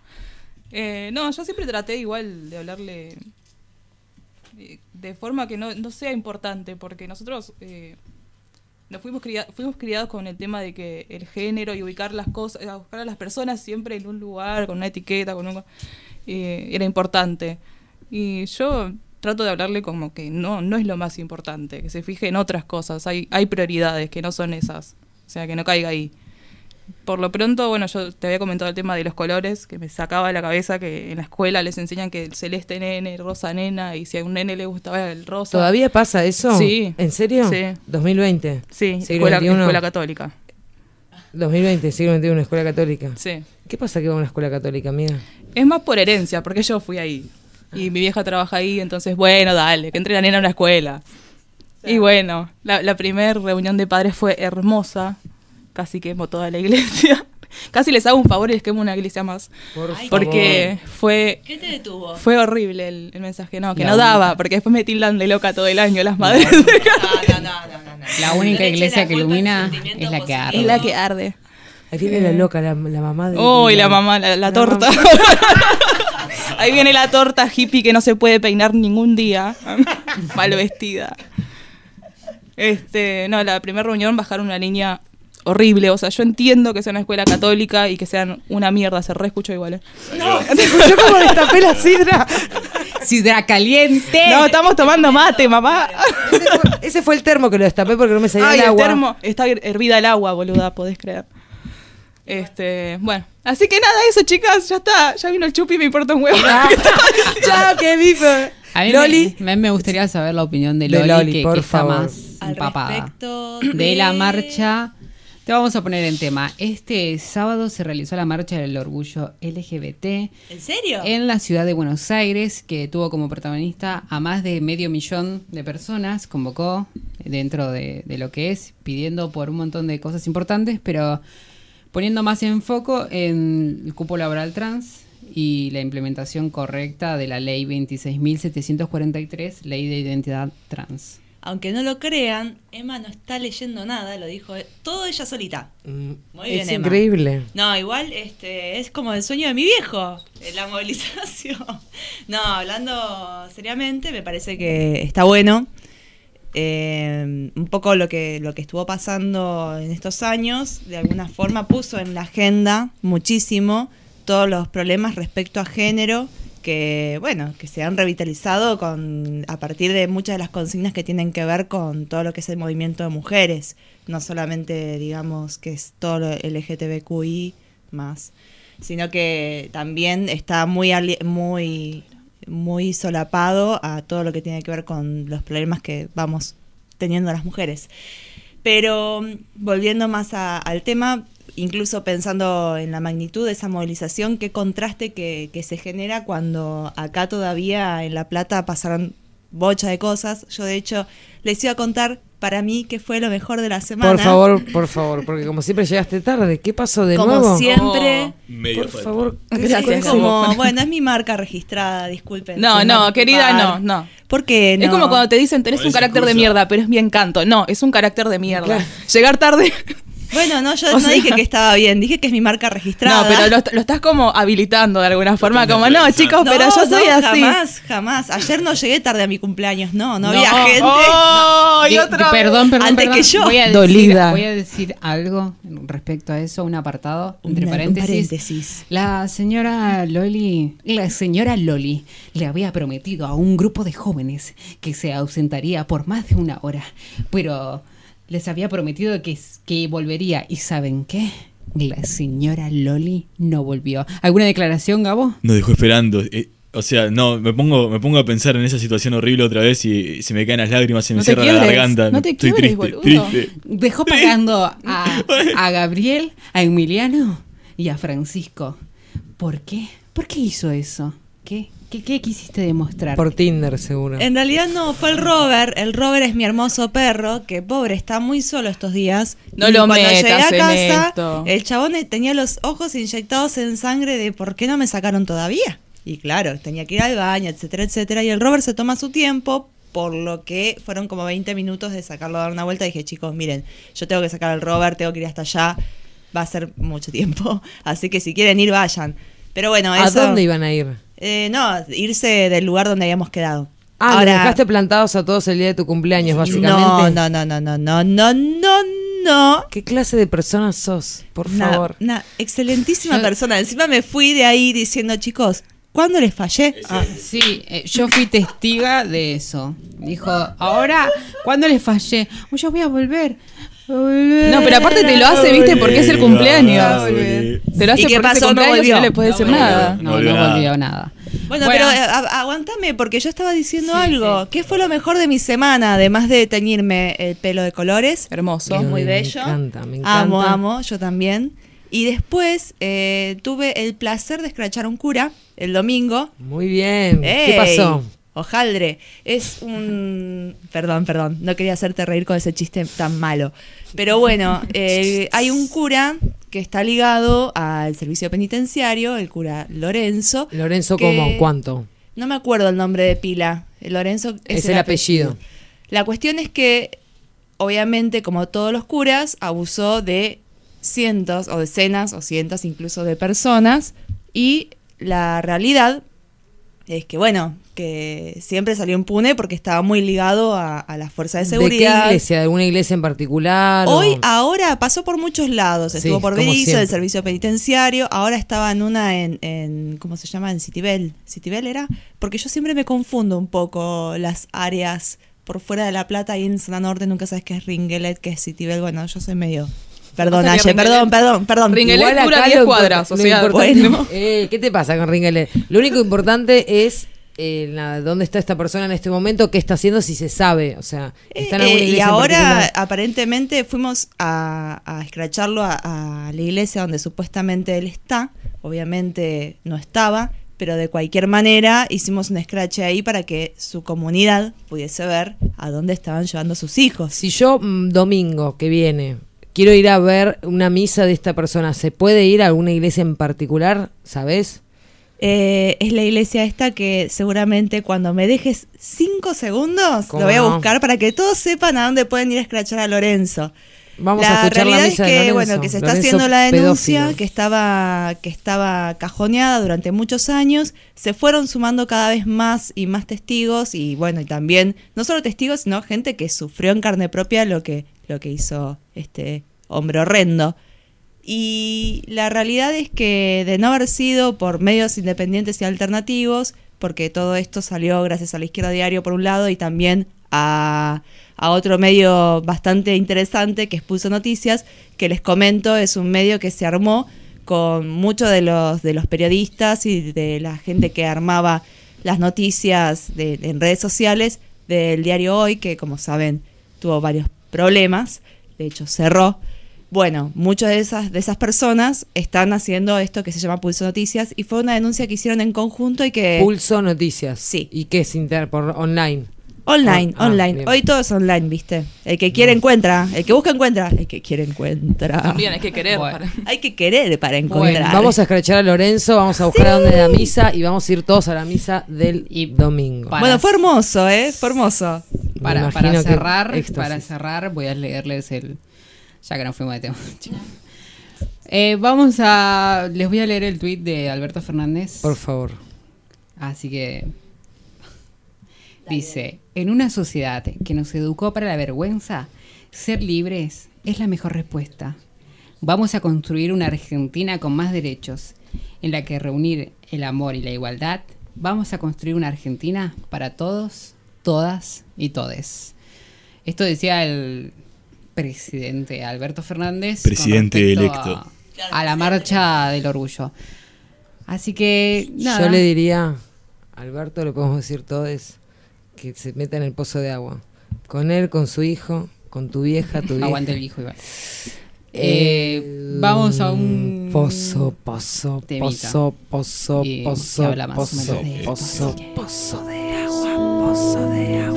Eh, no, yo siempre traté igual de hablarle eh, de forma que no, no sea importante, porque nosotros eh, fuimos, cria- fuimos criados con el tema de que el género y ubicar las cosas, eh, buscar a las personas siempre en un lugar, con una etiqueta, con un, eh, era importante. Y yo trato de hablarle como que no, no es lo más importante, que se fije en otras cosas, hay, hay prioridades que no son esas, o sea, que no caiga ahí. Por lo pronto, bueno, yo te había comentado el tema de los colores, que me sacaba de la cabeza que en la escuela les enseñan que el celeste nene, el rosa nena, y si a un nene le gustaba el rosa. ¿Todavía pasa eso? Sí. ¿En serio? Sí. 2020. Sí, escuela, escuela católica. 2020, siglo XXI, escuela católica. Sí. ¿Qué pasa que va a una escuela católica, amiga? Es más por herencia, porque yo fui ahí. Y mi vieja trabaja ahí, entonces, bueno, dale, que entre la nena a una escuela. Y bueno, la, la primera reunión de padres fue hermosa. Casi quemo toda la iglesia. Casi les hago un favor y les quemo una iglesia más. Por Porque fue ¿Qué te detuvo? fue horrible el, el mensaje. No, que La no única. daba, porque después me tildan de loca todo el año las madres. No, no, no, no, no. La única iglesia la que ilumina es la que arde. es la que arde. Ahí viene la loca, la, la mamá de... Uy, de la mamá, la, la la torta. Ahí viene la torta hippie que no se puede peinar ningún día. Mal vestida. Este, no, la primera reunión bajaron una línea horrible. O sea, yo entiendo que sea una escuela católica y que sean una mierda, se re escucho igual. ¿eh? Yo como destapé la sidra. Sidra caliente. No, estamos tomando mate, mamá. Ese fue, ese fue el termo que lo destapé porque no me salía Ay, el el agua. termo. Está her- hervida el agua, boluda, podés creer. Este, bueno. Así que nada, eso, chicas, ya está. Ya vino el chupi, me importa un huevo. Chao, que viva. A mí Loli. Me, me gustaría saber la opinión de De Loli, Loli, que, por que está favor. más empapada. De la marcha. Te vamos a poner en tema. Este sábado se realizó la marcha del orgullo LGBT ¿En serio? en la ciudad de Buenos Aires, que tuvo como protagonista a más de medio millón de personas, convocó dentro de, de lo que es, pidiendo por un montón de cosas importantes, pero poniendo más en foco en el cupo laboral trans y la implementación correcta de la ley 26.743, ley de identidad trans. Aunque no lo crean, Emma no está leyendo nada, lo dijo todo ella solita. Muy bien, es Emma. increíble. No, igual este, es como el sueño de mi viejo, eh, la movilización. No, hablando seriamente, me parece que está bueno. Eh, un poco lo que, lo que estuvo pasando en estos años, de alguna forma puso en la agenda muchísimo todos los problemas respecto a género que, bueno, que se han revitalizado con, a partir de muchas de las consignas que tienen que ver con todo lo que es el movimiento de mujeres, no solamente, digamos, que es todo lo LGTBQI más, sino que también está muy, muy, muy solapado a todo lo que tiene que ver con los problemas que vamos teniendo las mujeres. Pero mm, volviendo más al tema, incluso pensando en la magnitud de esa movilización, qué contraste que, que se genera cuando acá todavía en La Plata pasaron bocha de cosas. Yo de hecho les iba a contar para mí qué fue lo mejor de la semana. Por favor, por favor, porque como siempre llegaste tarde. ¿Qué pasó de Como nuevo? siempre. Medio Por falta. favor, ¿qué Gracias. como, bueno, es mi marca registrada, disculpen. No, no, querida, no, no. ¿Por qué no? Es como cuando te dicen, tenés un carácter de mierda, pero es bien canto. No, es un carácter de mierda. Claro. Llegar tarde. Bueno, no, yo O no sea- dije que estaba bien, dije que es mi marca registrada. No, pero lo, lo estás como habilitando de alguna forma, como, no, chicos, pero No, yo soy no, así. Jamás, jamás. Ayer no llegué tarde a mi cumpleaños, no, no, No. había gente. ¡Oh! y otra perdón, perdón, Antes perdón. que yo. Voy a, decir, Dolida. voy a decir algo respecto a eso, un apartado, entre Una- un paréntesis. paréntesis. La señora Loli, la señora Loli le había prometido a un grupo de jóvenes que se ausentaría por más de una hora, pero les había prometido que, que volvería. ¿Y saben qué? La señora Loli no volvió. ¿Alguna declaración, Gabo? Nos dejó esperando. eh, o sea, no, me pongo, me pongo a pensar en esa situación horrible otra vez y se me caen las lágrimas, se me No cierra la garganta. no te Estoy quiebres, triste, boludo. triste. Dejó pagando a, a Gabriel, a Emiliano y a Francisco. ¿Por qué? ¿Por qué hizo eso? ¿Qué, qué, qué quisiste demostrar? Por Tinder, seguro. En realidad no, fue el Robert. El Robert es mi hermoso perro, que pobre, está muy solo estos días. No Y lo cuando llegué metas a en casa, esto. el chabón tenía los ojos inyectados en sangre de ¿por qué no me sacaron todavía? Y claro, tenía que ir al baño, etcétera, etcétera. Y el Robert se toma su tiempo, por lo que fueron como 20 minutos de sacarlo a dar una vuelta. Y dije, chicos, miren, yo tengo que sacar al Robert, tengo que ir hasta allá. Va a ser mucho tiempo. Así que si quieren ir, vayan. Pero bueno, ¿A eso- dónde iban a ir? Eh, no, irse del lugar donde habíamos quedado. Ah, los dejaste plantados a todos el día de tu cumpleaños, básicamente. No, no, no, no, no, no, no, no, no. ¿Qué clase de persona sos? Por Una- favor. Una excelentísima persona. Encima me fui de ahí diciendo, chicos, ¿cuándo les fallé? Ah, sí, eh, yo fui testiga de eso. Dijo, ahora, ¿cuándo les fallé? Oh, yo voy a volver. No, pero aparte te lo hace, ¿viste? Porque es el cumpleaños. volver. Te lo hace ¿Y qué porque es el pasó? No cumpleaños y volvió. no le puedes decir volvió. nada. No, No no volvió nada. volvió nada. Bueno, pero eh, a- aguántame, porque yo estaba diciendo algo. ¿Qué fue lo mejor de mi semana? Además de teñirme el pelo de colores. Hermoso. muy Me bello. encanta, me encanta. Amo, amo, yo también. Y después eh, tuve el placer de escrachar a un cura el domingo. Muy bien. ¿Qué ¡Ey! pasó? Hojaldre, es un... Perdón, perdón, no quería hacerte reír con ese chiste tan malo. Pero bueno, eh, hay un cura que está ligado al servicio penitenciario, el cura Lorenzo. Lorenzo, que- ¿cómo? ¿Cuánto? No me acuerdo el nombre de pila. Lorenzo Es el apellido. La cuestión es que, obviamente, como todos los curas, abusó de cientos o decenas o cientos incluso de personas y la realidad es que, bueno, que siempre salió impune porque estaba muy ligado a, a las fuerzas de ¿De qué seguridad. iglesia? ¿De alguna iglesia en particular? o- Hoy, ahora, pasó por muchos lados. Sí, Estuvo por Berizo, del servicio penitenciario. Ahora estaba en una en, en ¿cómo se llama? En Citibel. ¿Citibel era? Porque yo siempre me confundo un poco las áreas por fuera de La Plata y en zona norte nunca sabes qué es Ringelet, qué es Citibel. Bueno, yo soy medio... Perdón, Aye, perdón, Ringelet- perdón, perdón. Ringelet Igual dura acá 10 lo- cuadras, o lo sea, bueno. Eh, ¿Qué te pasa con Ringelet? Lo único importante es eh, la- dónde está esta persona en este momento, qué está haciendo, si se sabe. O sea, está en Eh, alguna eh, y en ahora aparentemente fuimos a, a escracharlo a, a la iglesia donde supuestamente él está. Obviamente no estaba, pero de cualquier manera hicimos un escrache ahí para que su comunidad pudiese ver a dónde estaban llevando sus hijos. Si yo mm, domingo que viene quiero ir a ver una misa de esta persona, ¿se puede ir a alguna iglesia en particular? ¿Sabes? Eh, es la iglesia esta que seguramente cuando me dejes cinco segundos ¿Cómo lo voy a no? buscar para que todos sepan a dónde pueden ir a escrachar a Lorenzo. Vamos la a escuchar la realidad misa es de que, Lorenzo. bueno, que se está Lorenzo haciendo la denuncia, pedófilo. que estaba, que estaba cajoneada durante muchos años. Se fueron sumando cada vez más y más testigos y bueno, y también, no solo testigos, sino gente que sufrió en carne propia lo que, lo que hizo este hombre horrendo. Y la realidad es que de no haber sido por medios independientes y alternativos, porque todo esto salió gracias a la izquierda diario por un lado y también a, a otro medio bastante interesante que es Pulso Noticias, que les comento es un medio que se armó con muchos de los, de los periodistas y de la gente que armaba las noticias de- en redes sociales del diario Hoy, que como saben tuvo varios problemas, de hecho cerró. Bueno, muchas de esas, de esas personas están haciendo esto que se llama Pulso Noticias y fue una denuncia que hicieron en conjunto y que... Pulso Noticias. Sí. ¿Y qué es inter por online? Online, Ah, ah, online. bien. Hoy todo es online, ¿viste? El que quiere encuentra, el que busca encuentra, el que quiere encuentra. También hay que querer. Bueno. para- Hay que querer para Bueno, encontrar. vamos a escrachar a Lorenzo, vamos a buscar a dónde la misa y vamos a ir todos a la misa del Y domingo. para- Bueno, fue hermoso, ¿eh? Fue hermoso. Para, para cerrar, para cerrar, voy a leerles el. Ya que no fuimos de tema. Eh, vamos a. Les voy a leer el tweet de Alberto Fernández. Por favor. Así que. Dice: En una sociedad que nos educó para la vergüenza, ser libres es la mejor respuesta. Vamos a construir una Argentina con más derechos, en la que reunir el amor y la igualdad. Vamos a construir una Argentina para todos, todas y todes. Esto decía el presidente Alberto Fernández. Presidente electo. A, a la marcha del orgullo. Así que, nada. Yo le diría, Alberto, le podemos decir todos que se meta en el pozo de agua. Con él, con su hijo, con tu vieja, tu vieja. Aguante el hijo igual. Eh, vamos a un pozo, pozo, temita. pozo, pozo, Y pozo, pozo, de- pozo, pozo de agua, pozo de agua.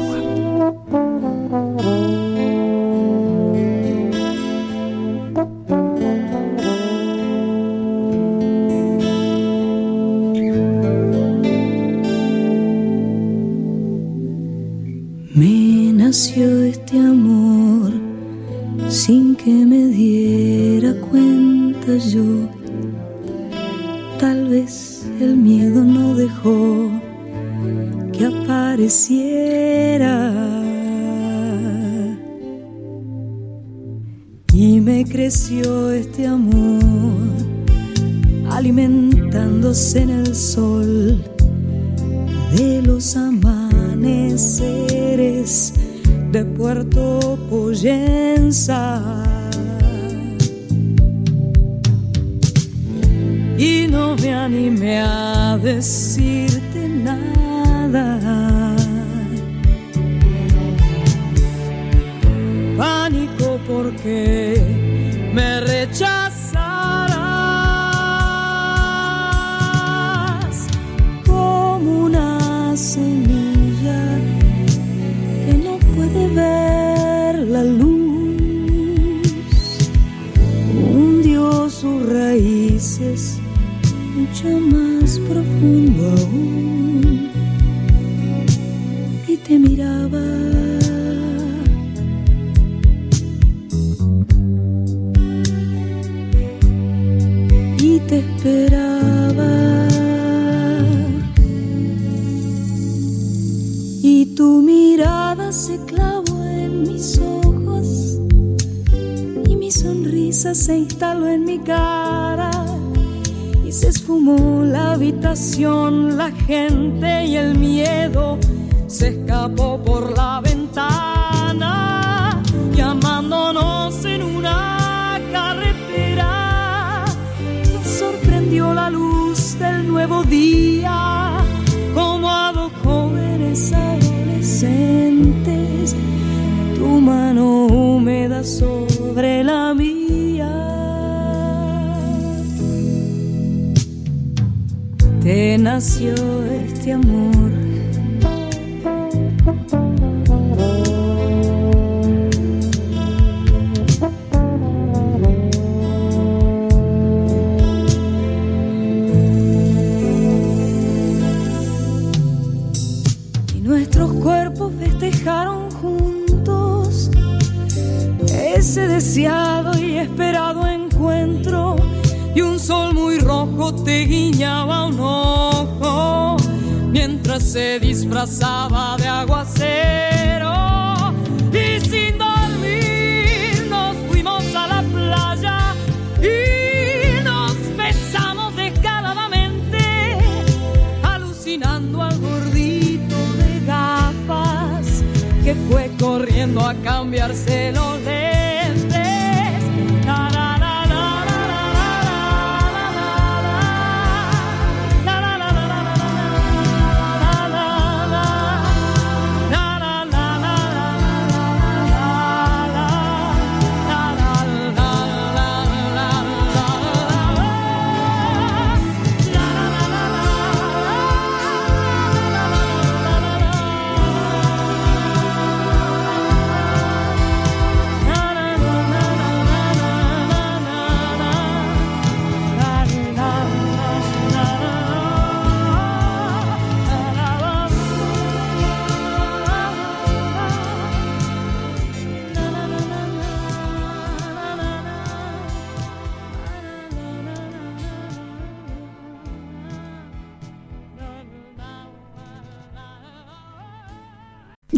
Nació este amor sin que me diera cuenta yo. Tal vez el miedo no dejó que apareciera. Y me creció este amor alimentándose en el sol de los amaneceres de Puerto Poyensa. Y no me animé a decirte nada.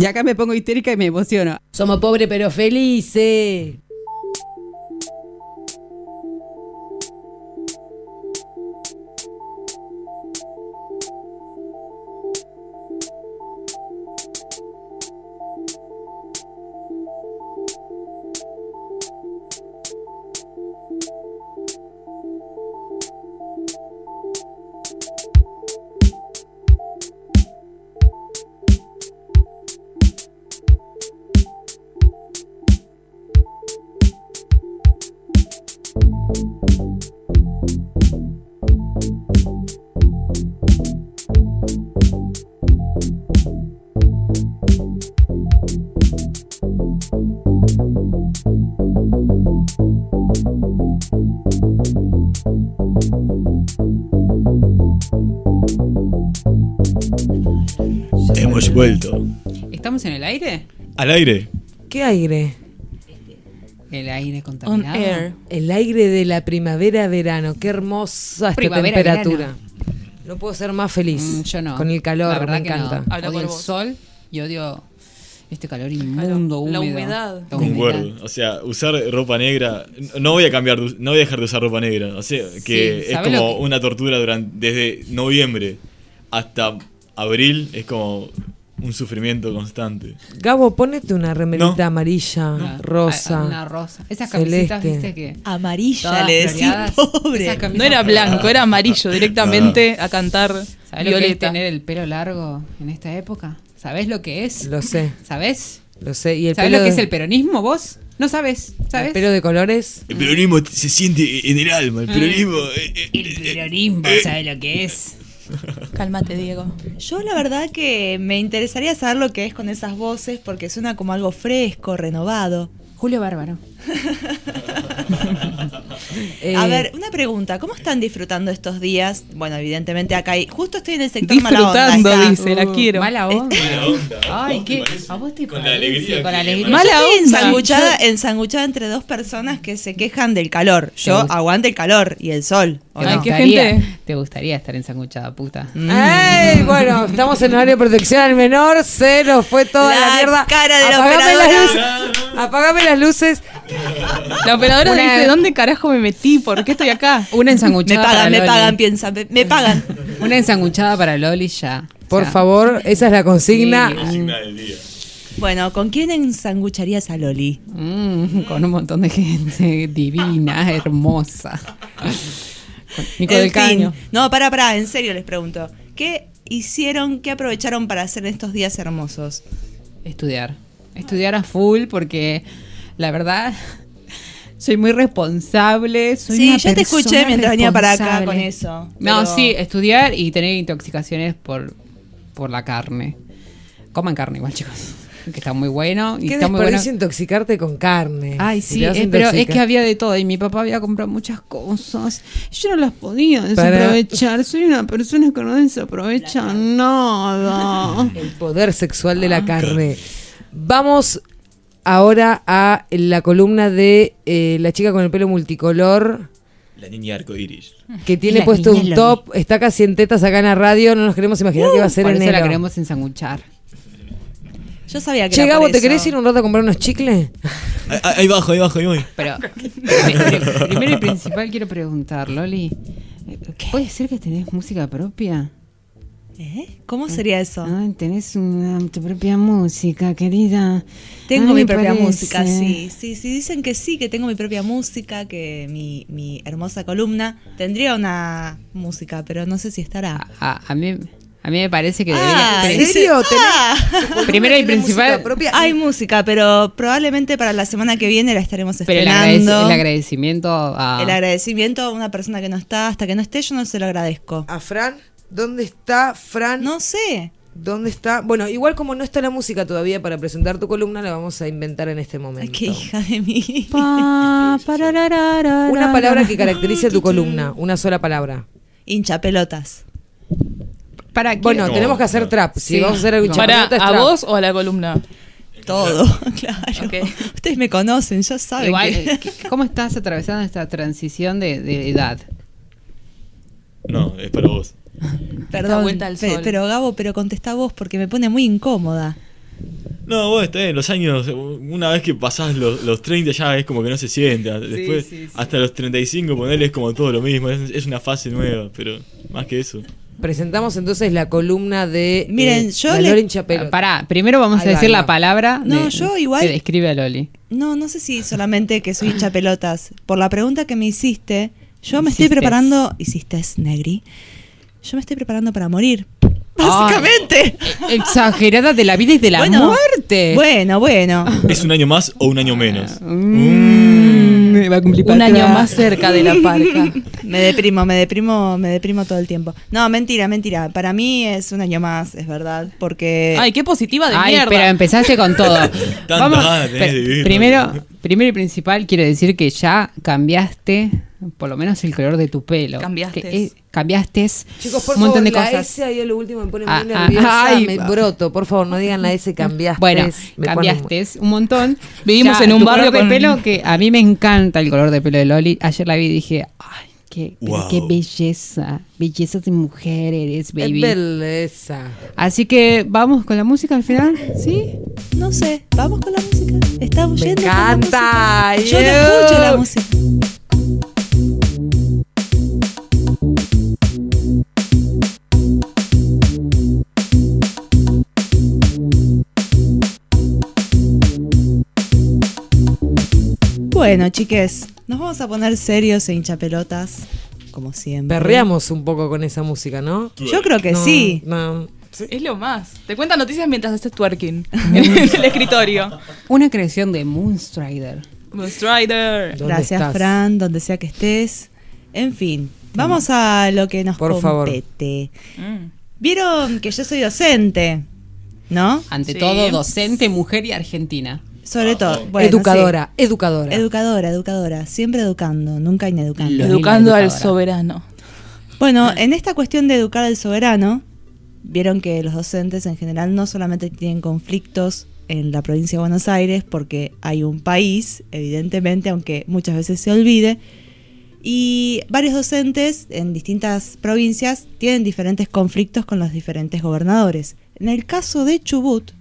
Acá me pongo histérica y me emociono. Somos pobres pero felices. Al aire. ¿Qué aire? El aire On contaminado. air. El aire de la primavera-verano. Qué hermosa esta Primavera, temperatura. verano. No puedo ser más feliz. Mm, yo no. Con el calor, La verdad me que encanta. no. Habla Odio el vos. sol y odio este calor inmundo, La húmedo. humedad. La humedad. Concuerdo. O sea, usar ropa negra. No voy a cambiar, no voy a dejar de usar ropa negra. O sea, que Sí, es ¿sabe como que- una tortura durante desde noviembre hasta abril. Es como un sufrimiento constante. Gabo, ponete una remerita No. amarilla, Una- rosa. a- Una rosa. Esas camisetas, celeste. viste que. Amarilla, le decís, pobre. No era blanco, era amarillo directamente a cantar ¿Sabés lo que es Violeta. tener el pelo largo en esta época? ¿Sabés lo que es? Lo sé, ¿Sabés? lo sé. ¿Y el ¿Sabés pelo lo que de- es el peronismo vos? No sabés, ¿sabés? el pelo de colores? El peronismo se siente en el alma. El peronismo. eh, eh, El eh, peronismo, ¿sabés lo que es? Cálmate, Diego. Yo la verdad que me interesaría saber lo que es con esas voces porque suena como algo fresco, renovado. Julio Bárbaro. Eh, A ver, una pregunta, ¿cómo están disfrutando estos días? Bueno, evidentemente acá hay, justo estoy en el sector mala onda, Disfrutando, dice, la quiero. Mala onda. Mala onda. Ay, ¿Vos ¿qué? ¿A vos te Con la alegría Con la alegría. Mala Yo estoy onda. ensanguchada, ensanguchada entre dos personas que se quejan del calor. Yo gusta? aguante el calor y el sol. ¿o ¿Te Ay, no? qué gustaría, gente. Te gustaría estar ensanguchada, puta. ¡Ey! Bueno, estamos en horario de protección al menor. Se nos fue toda la, La mierda. cara de la Apagame las operadora. luces. Apagame las luces. La operadora Una- dice, ¿dónde carajo me metí? ¿Por qué estoy acá? Una Me ensanguchada para pagan, me Loli. pagan, piensa, me, me pagan. Una ensanguchada para Loli ya. Por favor, esa es la consigna. Sí. Consigna del día. Bueno, ¿con quién ensangucharías a Loli? mm, con un montón de gente divina, hermosa. Con Nico En del fin. Caño. No, para, para, en serio les pregunto. ¿Qué hicieron, qué aprovecharon para hacer en estos días hermosos? Estudiar. Estudiar a full porque la verdad soy muy responsable. Soy sí, una yo te escuché mientras venía para acá con eso. No, pero- sí, estudiar y tener intoxicaciones por, por la carne. Coman carne igual, chicos. Que está muy bueno. Y Qué está muy bueno. intoxicarte con carne. Ay, sí, eh, pero es que había de todo y mi papá había comprado muchas cosas. Yo no las podía Para- desaprovechar. Soy una persona que no desaprovecha nada. El poder sexual de la carne. Vamos ahora a la columna de eh, la chica con el pelo multicolor La niña arcoiris. que tiene La puesto un top, está casi en tetas acá en la radio, no nos queremos imaginar qué va a ser Por en eso la queremos ensanguchar. Yo sabía que Che, Gabo, ¿te querés ir un rato a comprar unos chicles? Ahí, ahí bajo, ahí bajo, ahí voy. Pero pri- primero y principal quiero preguntar, Loli. ¿Puede ser que tenés música propia? ¿Eh? ¿Cómo sería eso? Ay, tenés una- tu propia música, querida. Tengo Ay, mi propia parece. música, sí. Sí, sí, dicen que sí, que tengo mi propia música, que mi, mi hermosa columna tendría una música, pero no sé si estará. A, a mí, a mí me parece que Ah, debería... ¿en serio? Ah. Primero y ¿Tiene música principal? Hay música, pero probablemente para la semana que viene la estaremos pero el, agradec- estrenando. el agradecimiento a... El agradecimiento a una persona que no está, hasta que no esté yo no se lo agradezco. ¿A Fran? ¿Dónde está Fran? No sé. ¿Dónde está? Bueno, igual como no está la música todavía para presentar tu columna, la vamos a inventar en este momento. Ay, qué hija de mí. Pa. Una palabra que caracterice tu columna, una sola palabra. Hincha pelotas. Para que- Bueno, No, tenemos que hacer no. trap. Si Sí. vamos a hacer algo No. ¿Para es a trap. vos o a la columna? Todo, claro. Ok. Ustedes me conocen, ya saben. Igual, que- ¿qué- ¿cómo estás atravesando esta transición de, de edad? No, es para vos. Perdón, vuelta al pe- sol. pero Gabo, pero contesta vos porque me pone muy incómoda. No, vos está bien, los años, una vez que pasás los, los 30 ya es como que no se siente. Después, sí, sí. hasta los 35 ponerle es como todo lo mismo, es, es una fase nueva, pero más que eso. Presentamos entonces la columna de Miren, eh, yo la le- Loli Hinchapelota. Pará, primero vamos Ahí a decir la va. palabra No, de- yo igual- que describe a Loli. No, no sé si solamente que soy hincha pelotas. Por la pregunta que me hiciste, yo me estoy preparando. Hiciste, Negri. Yo me estoy preparando para morir. Ah. Básicamente. Exagerada de la vida y de la Bueno, muerte. Bueno, bueno. ¿Es un año más o un año menos? Mm, me va a cumplir Un año más cerca de la parca. Me deprimo, me deprimo, me deprimo todo el tiempo. No, mentira, mentira. Para mí es un año más, es verdad. Porque. Ay, qué positiva de Ay, mierda. pero empezaste con todo. de vivir, primero. Primero y principal quiero decir que ya cambiaste, por lo menos el color de tu pelo. Cambiaste. Que, eh, cambiaste Chicos, por un montón favor, de la cosas. S ahí a lo último me pone Ah, muy ah, nerviosa, ay, me va. broto. Por favor, no digan la S, cambiaste. Bueno, cambiaste un montón. Vivimos en un barrio color de con- pelo que a mí me encanta el color de pelo de Loli. Ayer la vi y dije, ay, qué, Wow. qué belleza, belleza de mujer eres, baby. Es belleza. Así que vamos con la música al final, ¿sí? No sé, vamos con la música. Estamos Me yendo. con la encanta. Yo no you. escucho la música. Bueno, chiques, nos vamos a poner serios e hinchapelotas, como siempre. Perreamos un poco con esa música, ¿no? Yo creo que No, sí. no. Es lo más. Te cuenta noticias mientras haces twerking en el escritorio. Una creación de Moonstrider. Strider. ¿Dónde Gracias, estás? Fran, donde sea que estés. En fin, vamos a lo que nos Por favor. compete. Mm. Vieron que yo soy docente, ¿no? Ante Sí. todo, docente, mujer y argentina. Sobre todo. bueno, educadora, sí. educadora. Educadora, educadora. Siempre educando, nunca ineducando. Educando al soberano. Bueno, en esta cuestión de educar al soberano, vieron que los docentes en general no solamente tienen conflictos en la provincia de Buenos Aires, porque hay un país, evidentemente, aunque muchas veces se olvide, y varios docentes en distintas provincias tienen diferentes conflictos con los diferentes gobernadores. En el caso de Chubut,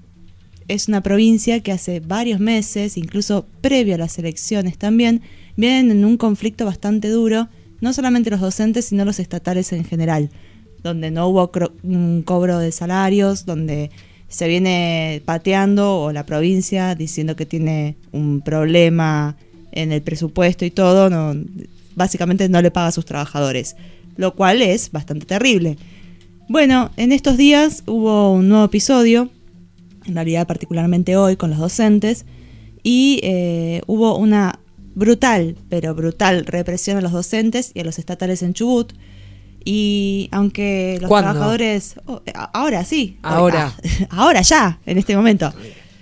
es una provincia que hace varios meses, incluso previo a las elecciones también, vienen en un conflicto bastante duro, no solamente los docentes, sino los estatales en general, donde no hubo un cobro de salarios, donde se viene pateando o la provincia diciendo que tiene un problema en el presupuesto y todo, no, básicamente no le paga a sus trabajadores, lo cual es bastante terrible. Bueno, en estos días hubo un nuevo episodio, en realidad particularmente hoy con los docentes, y eh, hubo una brutal, pero brutal represión a los docentes y a los estatales en Chubut. Y aunque los ¿Cuándo? trabajadores... oh, eh, ahora sí. hoy- Ahora. ah, ahora ya, en este momento.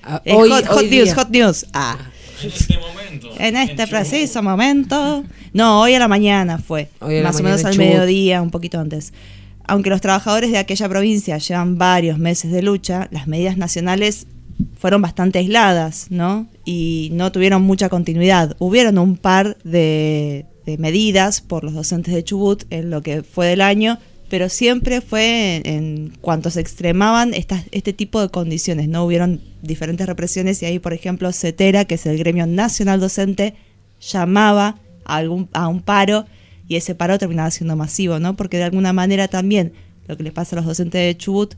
Ah, Eh, hot, hoy news, día. hot news. Ah. En este momento. En este preciso momento. No, hoy a la mañana fue. Hoy a la más o menos en al Chubut. mediodía, un poquito antes. Aunque los trabajadores de aquella provincia llevan varios meses de lucha, las medidas nacionales fueron bastante aisladas, ¿no? Y no tuvieron mucha continuidad. Hubieron un par de, medidas por los docentes de Chubut en lo que fue del año, pero siempre fue en, cuanto se extremaban estas, este tipo de condiciones, ¿no? Hubieron diferentes represiones y ahí, por ejemplo, CETERA, que es el gremio nacional docente, llamaba a, algún, a un paro y ese paro terminaba siendo masivo, ¿no? Porque de alguna manera también lo que le pasa a los docentes de Chubut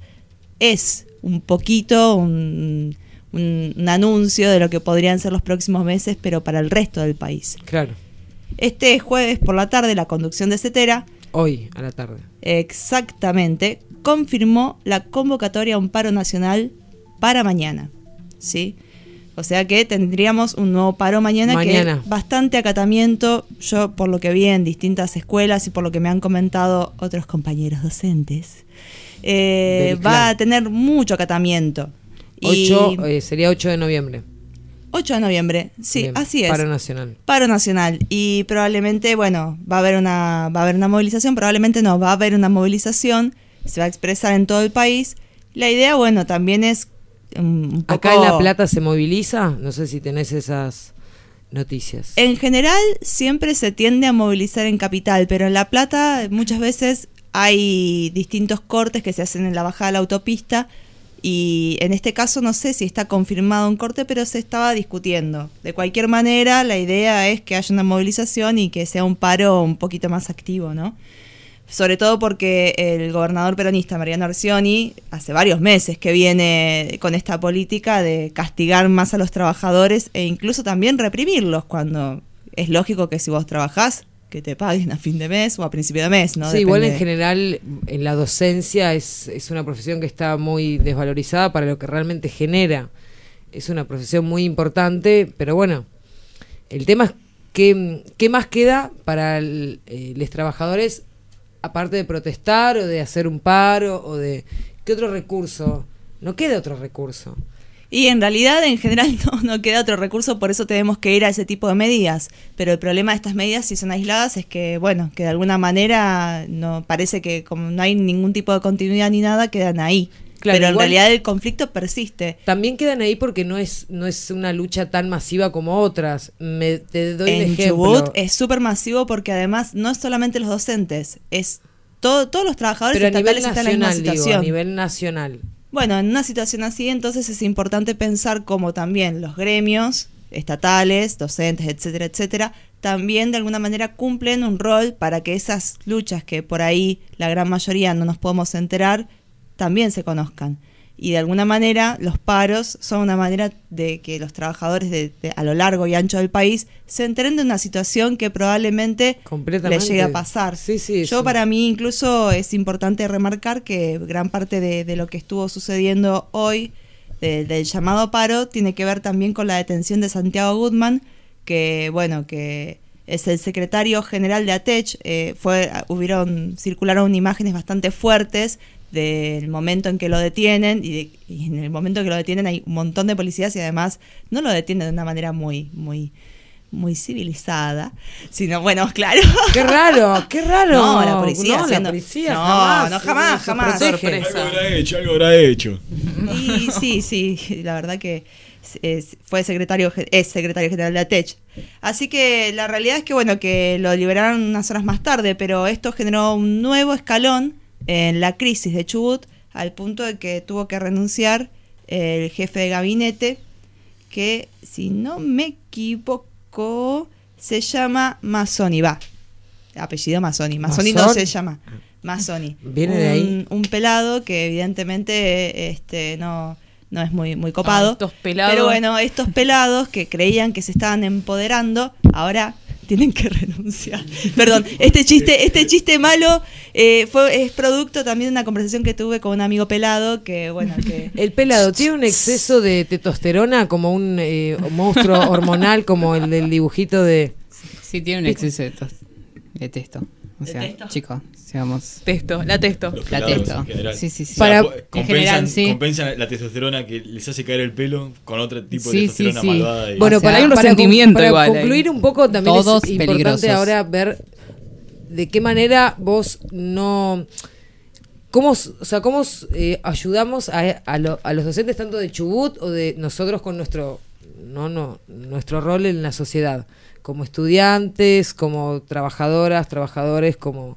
es un poquito un, un- un anuncio de lo que podrían ser los próximos meses, pero para el resto del país. Claro. Este jueves por la tarde, la conducción de CETERA Hoy, a la tarde. exactamente confirmó la convocatoria a un paro nacional para mañana. ¿Sí? O sea que tendríamos un nuevo paro mañana, Mañana. que bastante acatamiento, yo por lo que vi en distintas escuelas y por lo que me han comentado otros compañeros docentes, eh, Del va a tener mucho acatamiento. Y 8, eh, sería 8 de noviembre. 8 de noviembre, sí, Bien, así es. Paro nacional. Paro nacional y probablemente, bueno, va a haber una va a haber una movilización, probablemente no, va a haber una movilización, se va a expresar en todo el país. La idea, bueno, también es un poco Acá en La Plata se moviliza. No sé si tenés esas noticias. En general siempre se tiende a movilizar en capital, pero en La Plata muchas veces hay distintos cortes que se hacen en la bajada de la autopista y en este caso no sé si está confirmado un corte, pero se estaba discutiendo. De cualquier manera, la idea es que haya una movilización y que sea un paro un poquito más activo, ¿no? Sobre todo porque el gobernador peronista Mariano Arcioni hace varios meses que viene con esta política de castigar más a los trabajadores e incluso también reprimirlos cuando es lógico que si vos trabajás que te paguen a fin de mes o a principio de mes, ¿no? sí, igual en Depende. general en la docencia es, es una profesión que está muy desvalorizada para lo que realmente genera. Es una profesión muy importante, pero bueno, el tema es qué, qué más queda para el- eh, los trabajadores aparte de protestar o de hacer un paro o de... ¿Qué otro recurso? No queda otro recurso. Y en realidad, en general, no, no queda otro recurso, por eso tenemos que ir a ese tipo de medidas. Pero el problema de estas medidas, si son aisladas, es que, bueno, que de alguna manera no parece que como no hay ningún tipo de continuidad ni nada, quedan ahí. Claro, Pero en realidad el conflicto persiste. También quedan ahí porque no es, no es una lucha tan masiva como otras. Me, te doy un en ejemplo. Chubut es súper masivo porque además no es solamente los docentes, es todo, todos los trabajadores Pero a nivel estatales están en la misma nacional, digo, situación. a nivel nacional. Bueno, en una situación así, entonces es importante pensar cómo también los gremios estatales, docentes, etcétera, etcétera, también de alguna manera cumplen un rol para que esas luchas que por ahí la gran mayoría no nos podemos enterar, también se conozcan. Y de alguna manera los paros son una manera de que los trabajadores de, de- a lo largo y ancho del país se enteren de una situación que probablemente les llegue a pasar. Sí, sí, Yo sí. para mí incluso es importante remarcar que gran parte de, de lo que estuvo sucediendo hoy de- del llamado paro tiene que ver también con la detención de Santiago Goodman, que bueno, que es el secretario general de ATECH, eh, fue, hubieron, circularon imágenes bastante fuertes del momento en que lo detienen y, de- y en el momento en que lo detienen hay un montón de policías y además no lo detienen de una manera muy, muy, muy civilizada, sino bueno, claro. Qué raro, qué raro. No, la policía No, la haciendo- policía No, jamás. no, jamás, jamás. Algo habrá hecho, algo habrá hecho. Y sí, sí, la verdad que es- fue secretario, es secretario general de ATECH. Así que la realidad es que, bueno, que lo liberaron unas horas más tarde, pero esto generó un nuevo escalón en la crisis de Chubut, al punto de que tuvo que renunciar el jefe de gabinete, que, si no me equivoco, se llama Mazzoni, va. Apellido Mazzoni. Mazzoni no se llama. Mazzoni. Viene un, de ahí. Un pelado que evidentemente este, no, no es muy, muy copado. Ah, estos pelados. Pero bueno, estos pelados que creían que se estaban empoderando, ahora tienen que renunciar. Perdón, este chiste, este chiste malo eh, fue, es producto también de una conversación que tuve con un amigo pelado que, bueno, que... El pelado tiene un exceso de testosterona como un eh, monstruo hormonal como el del dibujito de... Sí, tiene un exceso de, de testo. O sea, chicos, seamos. Testo, la testo. La testo. Sí, sí, sí. O sea, Para- compensan, general, sí. compensan la testosterona que les hace caer el pelo con otro tipo de sí, testosterona sí. malvada. y- Bueno, O sea, para, hay un resentimiento para igual concluir un poco también Todos es importante peligrosos. ahora ver de qué manera vos no ¿Cómo, o sea, cómo eh, ayudamos a, a lo- a los docentes tanto de Chubut o de nosotros con nuestro, no, no, nuestro rol en la sociedad? Como estudiantes, como trabajadoras, trabajadores, como...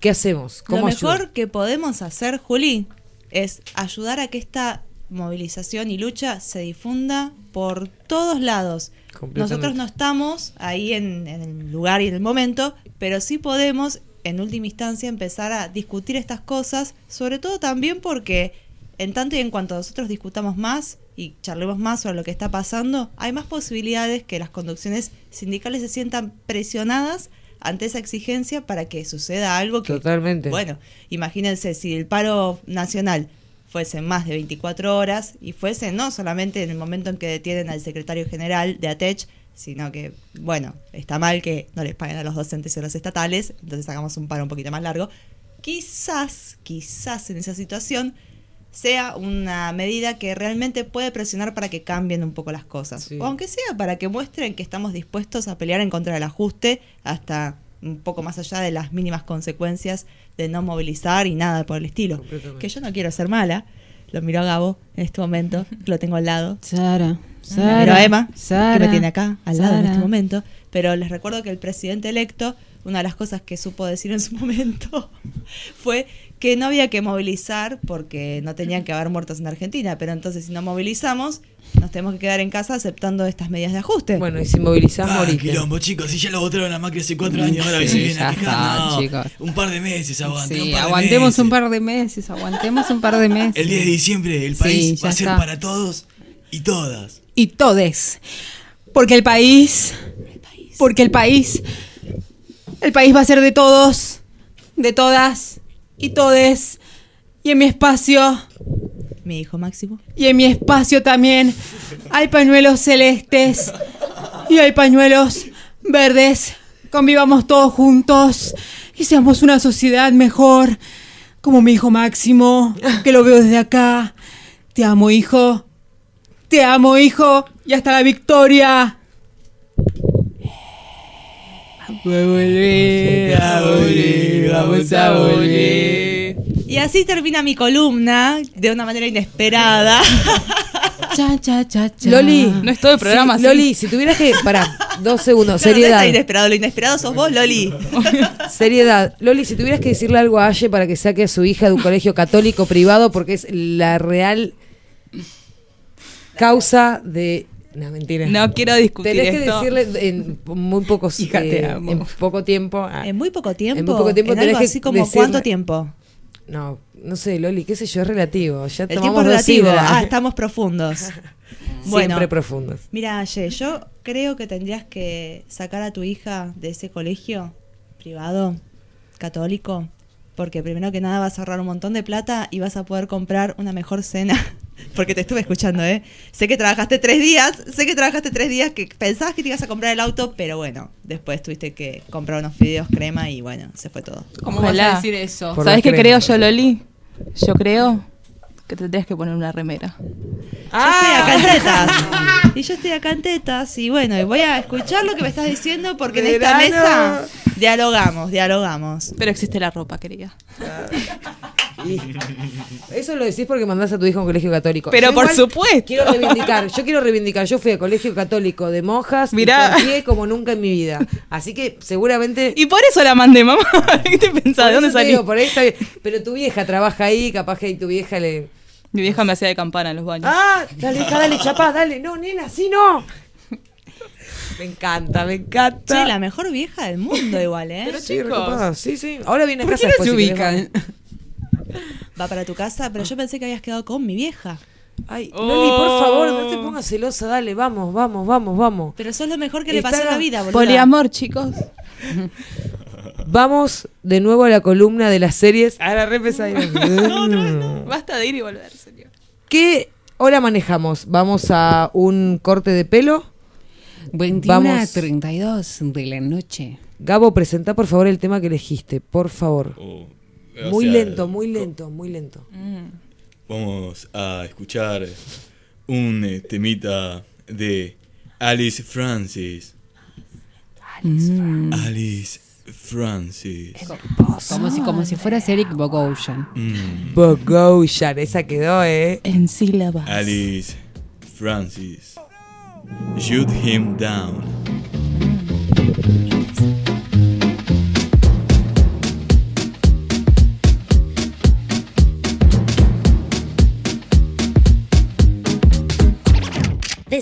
¿Qué hacemos? Lo ¿Cómo mejor que podemos hacer, Juli, es ayudar a que esta movilización y lucha se difunda por todos lados. Nosotros no estamos ahí en, en el lugar y en el momento, pero sí podemos, en última instancia, empezar a discutir estas cosas, sobre todo también porque en tanto y en cuanto nosotros discutamos más y charlemos más sobre lo que está pasando, hay más posibilidades que las conducciones sindicales se sientan presionadas ante esa exigencia para que suceda algo que Totalmente. bueno, imagínense si el paro nacional fuese más de 24 horas y fuese no solamente en el momento en que detienen al secretario general de ATECH, sino que, bueno, está mal que no les paguen a los docentes y a los estatales, entonces hagamos un paro un poquito más largo. Quizás, quizás en esa situación sea una medida que realmente puede presionar para que cambien un poco las cosas. Sí. O aunque sea para que muestren que estamos dispuestos a pelear en contra del ajuste hasta un poco más allá de las mínimas consecuencias de no movilizar y nada por el estilo. Que yo no quiero ser mala. Lo miro a Gabo en este momento, lo tengo al lado. Sara, Lo miro a Emma, Sara, que me tiene acá al lado en Sara. este momento. Pero les recuerdo que el presidente electo, una de las cosas que supo decir en su momento fue que no había que movilizar porque no tenían que haber muertos en Argentina. Pero entonces, si no movilizamos, nos tenemos que quedar en casa aceptando estas medidas de ajuste. Bueno, y si movilizás, Ah, quilombo, chicos, si ya lo votaron a Macri hace cuatro años, ahora que se viene a quejar, está, no, chicos. Un par de meses, aguante, un Sí, par de aguantemos meses. un par de meses, aguantemos un par de meses. El 10 de diciembre el país va a ser está. para todos y todas. y todes. Porque el país, porque el país, el país va a ser de todos, de todas y todes. Y en mi espacio, Mi hijo Máximo. y en mi espacio también hay pañuelos celestes y hay pañuelos verdes. Convivamos todos juntos y seamos una sociedad mejor. Como mi hijo Máximo, que lo veo desde acá. Te amo, hijo. Te amo, hijo. Y hasta la victoria. Vamos a volver, a volver, vamos a volver. Y así termina mi columna de una manera inesperada. Cha, cha, cha, cha. Loli, No es todo el programa Sí. Loli, si tuvieras que. Pará, dos segundos. Claro, no seriedad. está inesperado, lo inesperado sos vos, Loli. Seriedad. Loli, si tuvieras que decirle algo a Aye para que saque a su hija de un colegio católico privado, porque es la real causa de. No, mentira. No quiero discutir Tenés que esto. decirle en muy pocos. Hija, te eh, amo. En poco tiempo. ah, En muy poco tiempo. En muy poco tiempo en tenés algo que así como decirle- cuánto tiempo. No, no sé, Loli, qué sé yo, es relativo. Ya El tiempo es relativo. Ah, estamos profundos. bueno, Siempre profundos. mira, Aye, yo creo que tendrías que sacar a tu hija de ese colegio privado, católico, porque primero que nada vas a ahorrar un montón de plata y vas a poder comprar una mejor cena. Porque te estuve escuchando, ¿eh? Sé que trabajaste tres días, sé que trabajaste tres días que pensabas que te ibas a comprar el auto, pero bueno, después tuviste que comprar unos fideos crema y bueno, se fue todo. ¿Cómo Ojalá. vas a decir eso? Por ¿Sabes qué creo yo, Loli? Yo creo que te tendrías que poner una remera. Yo estoy acá en tetas. Y yo estoy acá en tetas. Y bueno, y voy a escuchar lo que me estás diciendo porque en esta mesa dialogamos, dialogamos. Pero existe la ropa, querida. Y- Eso lo decís porque mandás a tu hijo a un colegio católico. Pero Yo por igual supuesto. Quiero reivindicar, yo quiero reivindicar. Yo fui a colegio católico de monjas Mirá. y confié como nunca en mi vida. Así que seguramente. Y por eso la mandé, mamá. ¿Qué te pensás? ¿De dónde digo, por ahí está bien. Pero tu vieja trabaja ahí, capaz que tu vieja le. Mi vieja me hacía de campana en los baños. ¡Ah! Dale, hija, dale, chapá, dale. No, nena, así no. Me encanta, me encanta. Che, la mejor vieja del mundo igual, ¿eh? Pero Sí, chicos. recopada, sí, sí. Ahora viene a ¿Por casa qué no después. se si querés, ubican? Va para tu casa, pero yo pensé que habías quedado con mi vieja. Ay, Oh. Loli, por favor, no te pongas celosa, dale, vamos, vamos, vamos, vamos. Pero sos lo mejor que le pasó en la vida, boludo. Poliamor, chicos. Vamos de nuevo a la columna de las series. Ahora re pesadilla. Basta de ir y volver, señor. ¿Qué hora manejamos? ¿Vamos a un corte de pelo? 21 Vamos. 32 de la noche. Gabo, presenta por favor el tema que elegiste, por favor. O- o muy lento, muy lento, muy lento. Vamos a escuchar un eh, temita de Alice Francis. Alice mm. Francis. Alice Francis. Como si, como si Eric Bogosian. Mm. Bogosian, esa quedó, ¿eh? En sílabas. Alice Francis. Shoot him down.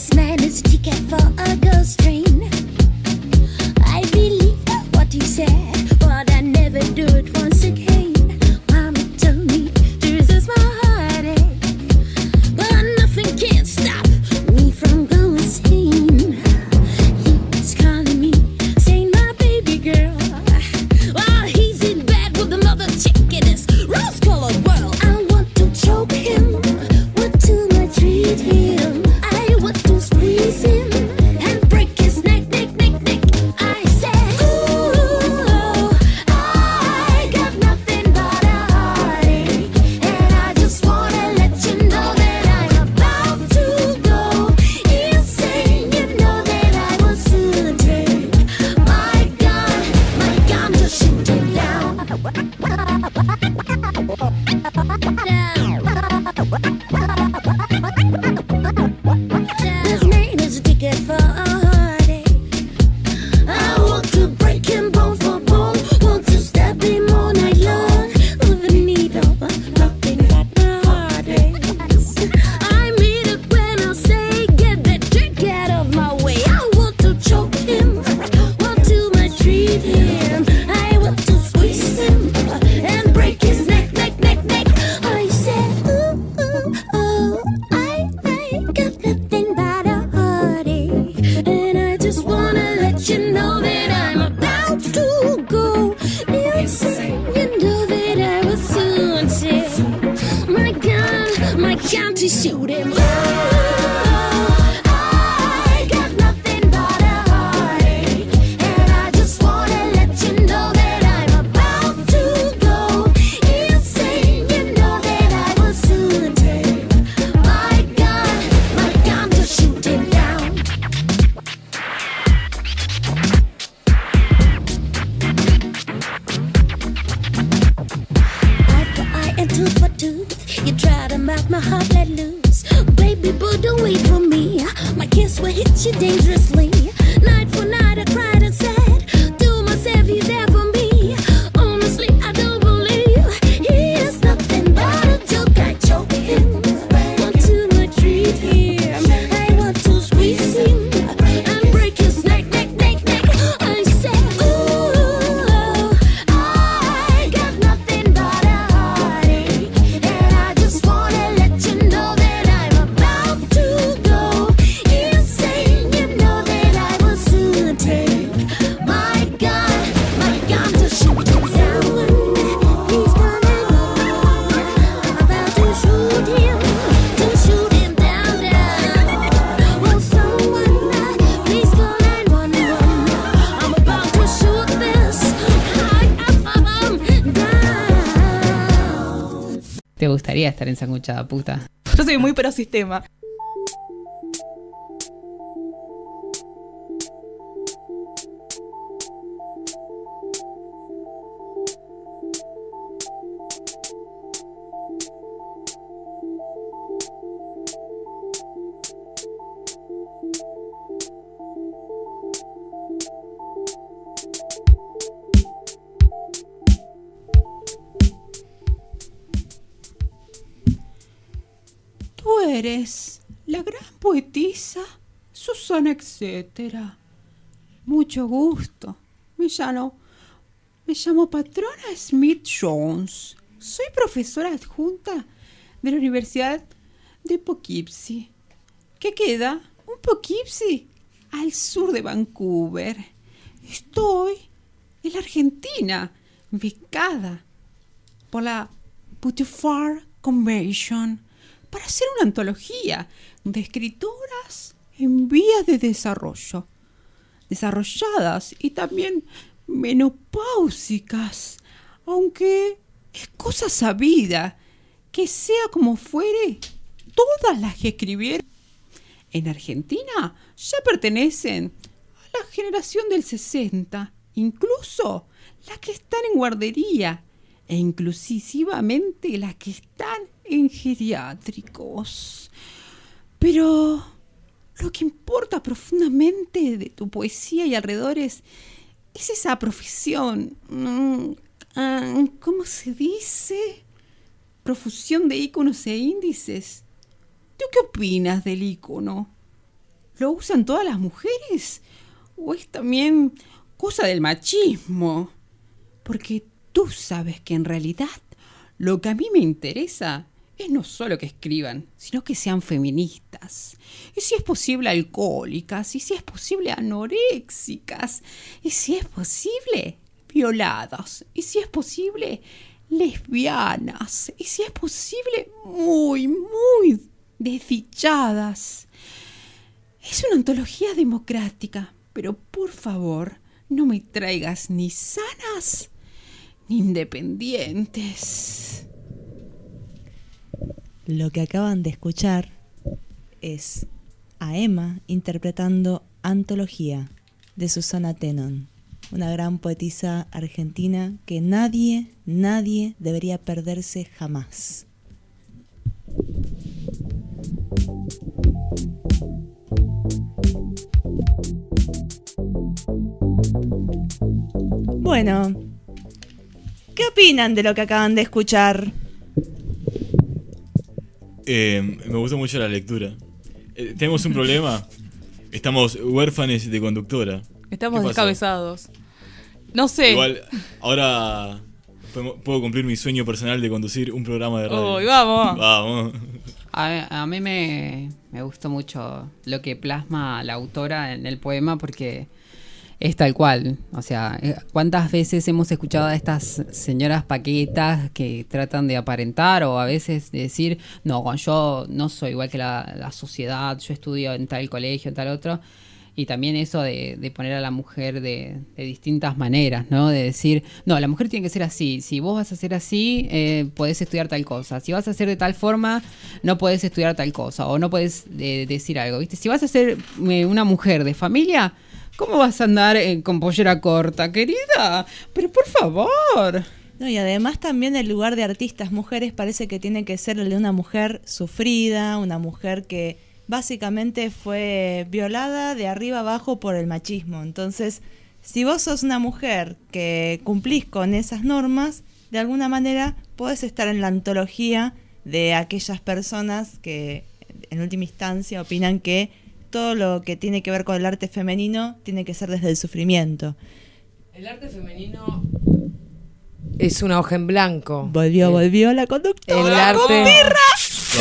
This man is a ticket for a ghost train. I believe what he said. prensa escuchada, puta. Yo soy muy pro sistema. eres la gran poetisa Susana, etcétera. Mucho gusto. Me llamo, me llamo Patrona Smith Jones. Soy profesora adjunta de la Universidad de Poughkeepsie, que queda un Poughkeepsie al sur de Vancouver. Estoy en la Argentina, ubicada por la Butterfly Convention para hacer una antología de escritoras en vías de desarrollo, desarrolladas y también menopáusicas, aunque es cosa sabida que sea como fuere, todas las que escribieron en Argentina ya pertenecen a la generación del 60, incluso las que están en guardería e inclusivamente las que están en geriátricos. Pero lo que importa profundamente de tu poesía y alrededores es esa profesión. mm, ah, ¿Cómo se dice? Profusión de íconos e índices. ¿Tú qué opinas del ícono? ¿Lo usan todas las mujeres? ¿O es también cosa del machismo? Porque tú sabes que en realidad lo que a mí me interesa es no solo que escriban, sino que sean feministas. Y si es posible alcohólicas, y si es posible anoréxicas, y si es posible violadas, y si es posible lesbianas, y si es posible muy, muy desdichadas. Es una antología democrática, pero por favor, no me traigas ni sanas ni independientes. Lo que acaban de escuchar es a Emma interpretando Antología de Susana Tenon, una gran poetisa argentina que nadie, nadie debería perderse jamás. Bueno, ¿qué opinan de lo que acaban de escuchar? Eh, me gustó mucho la lectura. Eh, Tenemos un problema. Estamos huérfanes de conductora. Estamos descabezados. No sé. Igual, ahora puedo cumplir mi sueño personal de conducir un programa de radio. Uy, vamos. Vamos. A, a mí me, me gustó mucho lo que plasma la autora en el poema porque es tal cual. O sea, eh, ¿cuántas veces hemos escuchado a estas señoras paquetas que tratan de aparentar o a veces de decir, no, yo no soy igual que la, la sociedad, yo estudio en tal colegio, en tal otro? Y también eso de, de poner a la mujer de, distintas maneras, ¿no? De decir, no, la mujer tiene que ser así. Si vos vas a ser así, eh, podés estudiar tal cosa. Si vas a ser de tal forma, no podés estudiar tal cosa. O no podés eh, decir algo, ¿viste? Si vas a ser eh, una mujer de familia, ¿cómo vas a andar eh, con pollera corta, querida? Pero por favor. No, y además también el lugar de artistas mujeres parece que tiene que ser el de una mujer sufrida, una mujer que básicamente fue violada de arriba abajo por el machismo. Entonces, si vos sos una mujer que cumplís con esas normas, de alguna manera podés estar en la antología de aquellas personas que en última instancia opinan que todo lo que tiene que ver con el arte femenino tiene que ser desde el sufrimiento. El arte femenino es una hoja en blanco. Volvió, El- volvió la conductora. El arte.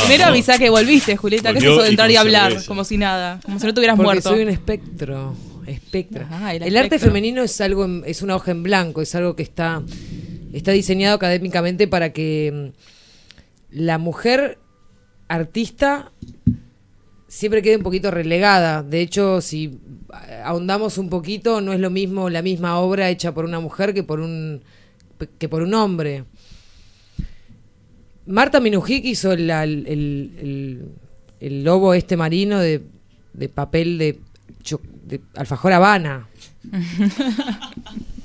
Primero avisá que volviste, Julieta, que es eso de entrar y hablar, cerveza. como si nada, como si no tuvieras Porque muerto. soy un espectro. Espectro. Ajá, el el arte femenino es algo, en- es una hoja en blanco, es algo que está, está diseñado académicamente para que mm, la mujer artista siempre quede un poquito relegada. De hecho, si ahondamos un poquito, no es lo mismo la misma obra hecha por una mujer que por un que por un hombre. Marta Minujic hizo el, el- el- lobo este marino de, de papel de, de alfajor Habana.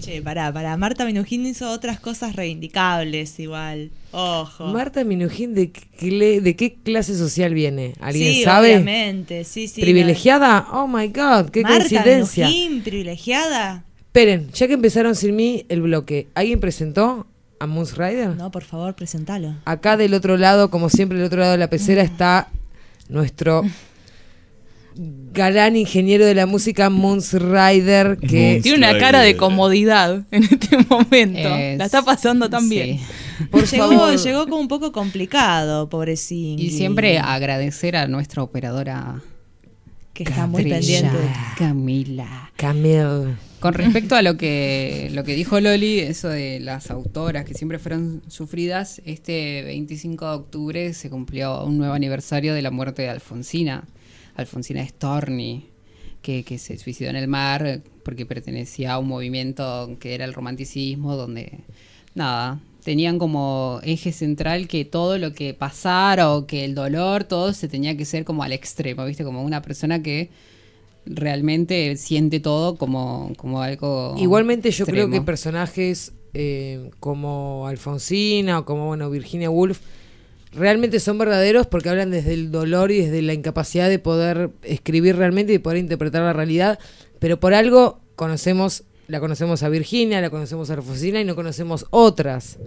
Che, pará, pará. Marta Minujín hizo otras cosas reivindicables igual. Ojo. Marta Minujín, ¿de qué, cle- ¿de qué clase social viene? ¿Alguien sí, sabe? obviamente. Sí, sí. ¿Privilegiada? Oh my god, qué Marta coincidencia. Minujín, privilegiada. Esperen, ya que empezaron sin mí el bloque, ¿alguien presentó a Moose Rider? No, por favor, presentalo. Acá del otro lado, como siempre, del otro lado de la pecera está nuestro galán ingeniero de la música, Moons Rider, que Moons Tiene una Rider. cara de comodidad en este momento. Es- La está pasando tan sí. bien. por Llegó, favor, llegó como un poco complicado, pobrecín. Y siempre agradecer a nuestra operadora Que está muy pendiente. Camila. Con respecto a lo que, lo que dijo Loli, eso de las autoras que siempre fueron sufridas, este 25 de octubre se cumplió un nuevo aniversario de la muerte de Alfonsina, Alfonsina Storni, que, que se suicidó en el mar porque pertenecía a un movimiento que era el romanticismo, donde, nada, tenían como eje central que todo lo que pasara o que el dolor, todo se tenía que ser como al extremo, ¿viste? Como una persona que realmente siente todo como, como algo. Igualmente yo creo que personajes eh, como Alfonsina o como bueno Virginia Woolf realmente son verdaderos porque hablan desde el dolor y desde la incapacidad de poder escribir realmente y de poder interpretar la realidad, pero por algo conocemos la conocemos a Virginia, la conocemos a Alfonsina y no conocemos otras.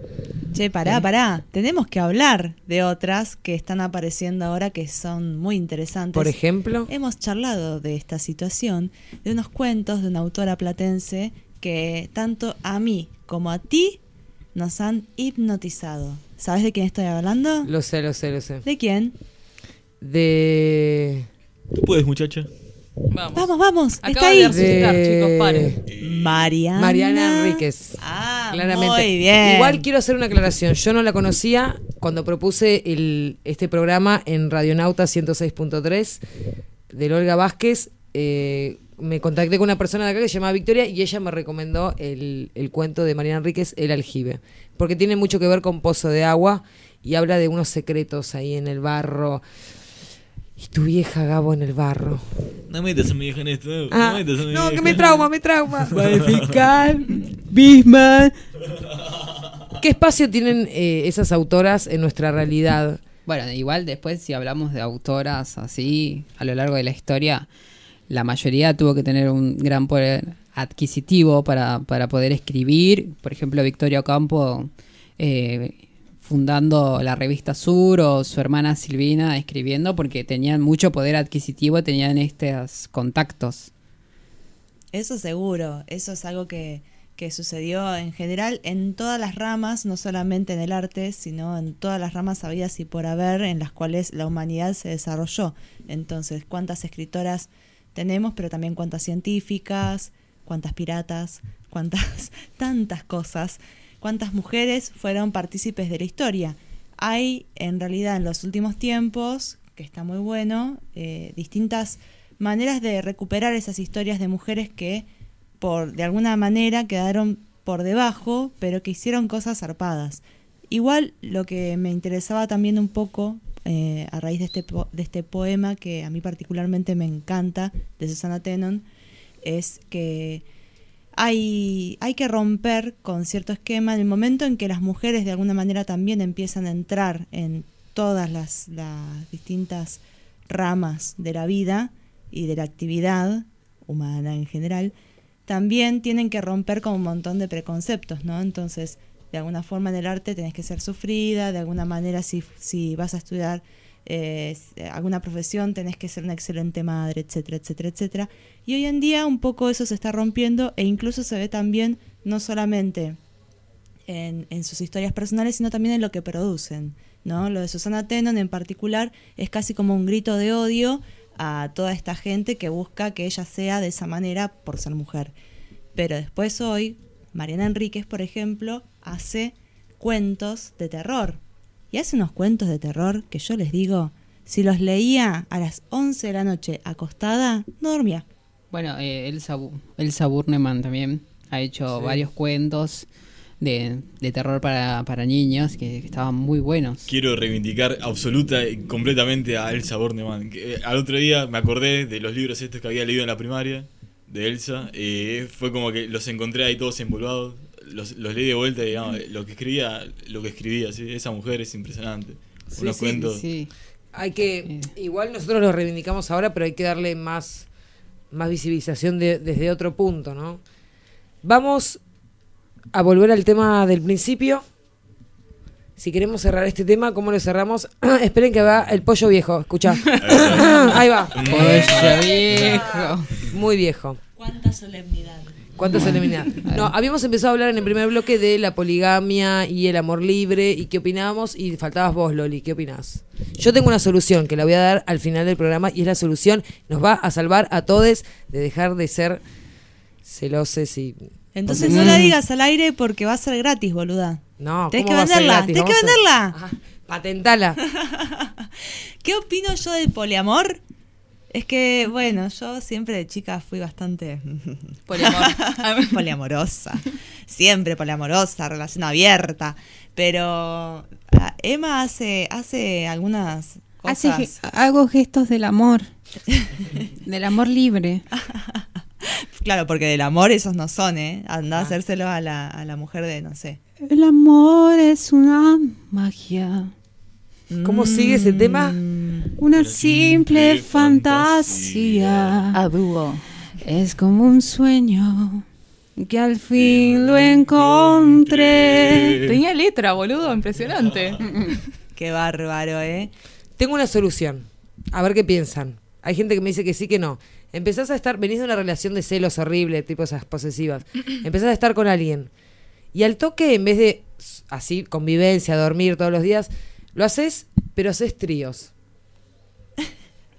Che, pará, pará. Tenemos que hablar de otras que están apareciendo ahora que son muy interesantes. Por ejemplo, Hemos charlado de esta situación, de unos cuentos de una autora platense que tanto a mí como a ti nos han hipnotizado. ¿Sabes de quién estoy hablando? lo sé, lo sé, lo sé. ¿De quién? De ¿Tú puedes, muchacha? Vamos. Vamos, vamos. Acaba está de ahí. resucitar, chicos, paren. Mariana. Mariana Enríquez. Ah, Claramente. muy bien. Igual quiero hacer una aclaración. Yo no la conocía cuando propuse el, este programa en Radionauta 106.3 de Olga Vázquez. Eh, me contacté con una persona de acá que se llama Victoria y ella me recomendó el, el cuento de Mariana Enríquez, El aljibe. Porque tiene mucho que ver con Pozo de Agua y habla de unos secretos ahí en el barro. Y tu vieja Gabo en el barro. No metas a mi vieja en esto. No, Ah, metas a mi no, vieja. que me trauma, me trauma. Modificar, Bismarck. ¿Qué espacio tienen eh, esas autoras en nuestra realidad? Bueno, igual después si hablamos de autoras así a lo largo de la historia, la mayoría tuvo que tener un gran poder adquisitivo para, para poder escribir. Por ejemplo, Victoria Ocampo eh, fundando la revista Sur o su hermana Silvina escribiendo porque tenían mucho poder adquisitivo, tenían estos contactos. Eso seguro, eso es algo que, que sucedió en general en todas las ramas, no solamente en el arte, sino en todas las ramas habidas y por haber en las cuales la humanidad se desarrolló. Entonces, ¿cuántas escritoras tenemos, pero también cuántas científicas, cuántas piratas, cuántas tantas cosas, cuántas mujeres fueron partícipes de la historia? Hay en realidad en los últimos tiempos, que está muy bueno, eh, distintas maneras de recuperar esas historias de mujeres que por de alguna manera quedaron por debajo, pero que hicieron cosas zarpadas. Igual lo que me interesaba también un poco eh, a raíz de este, po- de este poema que a mí particularmente me encanta, de Susana Tenon, es que hay, hay que romper con cierto esquema en el momento en que las mujeres de alguna manera también empiezan a entrar en todas las, las distintas ramas de la vida y de la actividad humana en general, también tienen que romper con un montón de preconceptos, ¿no? Entonces, de alguna forma en el arte tenés que ser sufrida, de alguna manera si, si vas a estudiar eh, s- alguna profesión tenés que ser una excelente madre, etcétera, etcétera, etcétera. Y hoy en día un poco eso se está rompiendo e incluso se ve también no solamente en, en sus historias personales, sino también en lo que producen. ¿no? Lo de Susana Tenon en particular es casi como un grito de odio a toda esta gente que busca que ella sea de esa manera por ser mujer. Pero después hoy, Mariana Enríquez, por ejemplo, hace cuentos de terror. Y hace unos cuentos de terror que yo les digo, si los leía a las 11 de la noche acostada, no dormía. Bueno, eh, Elsa, Elsa Burneman también ha hecho Sí. varios cuentos de, de terror para, para niños que, que estaban muy buenos. Quiero reivindicar absoluta y completamente a Elsa Bornemann. Que, eh, al otro día me acordé de los libros estos que había leído en la primaria de Elsa. eh, fue como que los encontré ahí todos empolvados. Los, los leí de vuelta y digamos, lo que escribía, lo que escribía, ¿sí? esa mujer es impresionante. Sí, Unos sí, cuentos. sí. Hay que, igual nosotros lo reivindicamos ahora, pero hay que darle más, más visibilización de- desde otro punto, ¿no? Vamos a volver al tema del principio. Si queremos cerrar este tema, ¿cómo lo cerramos? Esperen que va el pollo viejo, escucha. Ahí va. Pollo viejo. Muy viejo. Cuánta solemnidad. ¿Cuánto se elimina? No, habíamos empezado a hablar en el primer bloque de la poligamia y el amor libre y qué opinábamos y faltabas vos, Loli, ¿qué opinás? Yo tengo una solución que la voy a dar al final del programa y es la solución, nos va a salvar a todos de dejar de ser celosos y... Entonces no la digas al aire porque va a ser gratis, boluda. No, Tenés ¿cómo que venderla, tenés que venderla. Ajá, patentala. ¿Qué opino yo del poliamor? Es que, bueno, yo siempre de chica fui bastante Poliamor. poliamorosa. Siempre poliamorosa, relación abierta. Pero ah, Emma hace, hace algunas Hace cosas. ge- hago gestos del amor. del amor libre. Claro, porque del amor esos no son, ¿eh? Anda a hacérselo a la, a la mujer de, no sé. El amor es una magia. ¿Cómo sigue ese tema? Una simple fantasía. A dúo. Es como un sueño que al fin lo encontré. Tenía letra, boludo, impresionante. Qué bárbaro, ¿eh? Tengo una solución. A ver qué piensan. Hay gente que me dice que sí, que no. Empezás a estar, venís de una relación de celos horrible, tipo esas posesivas. Empezás a estar con alguien. Y al toque, en vez de así, convivencia, dormir todos los días, lo haces, pero haces tríos.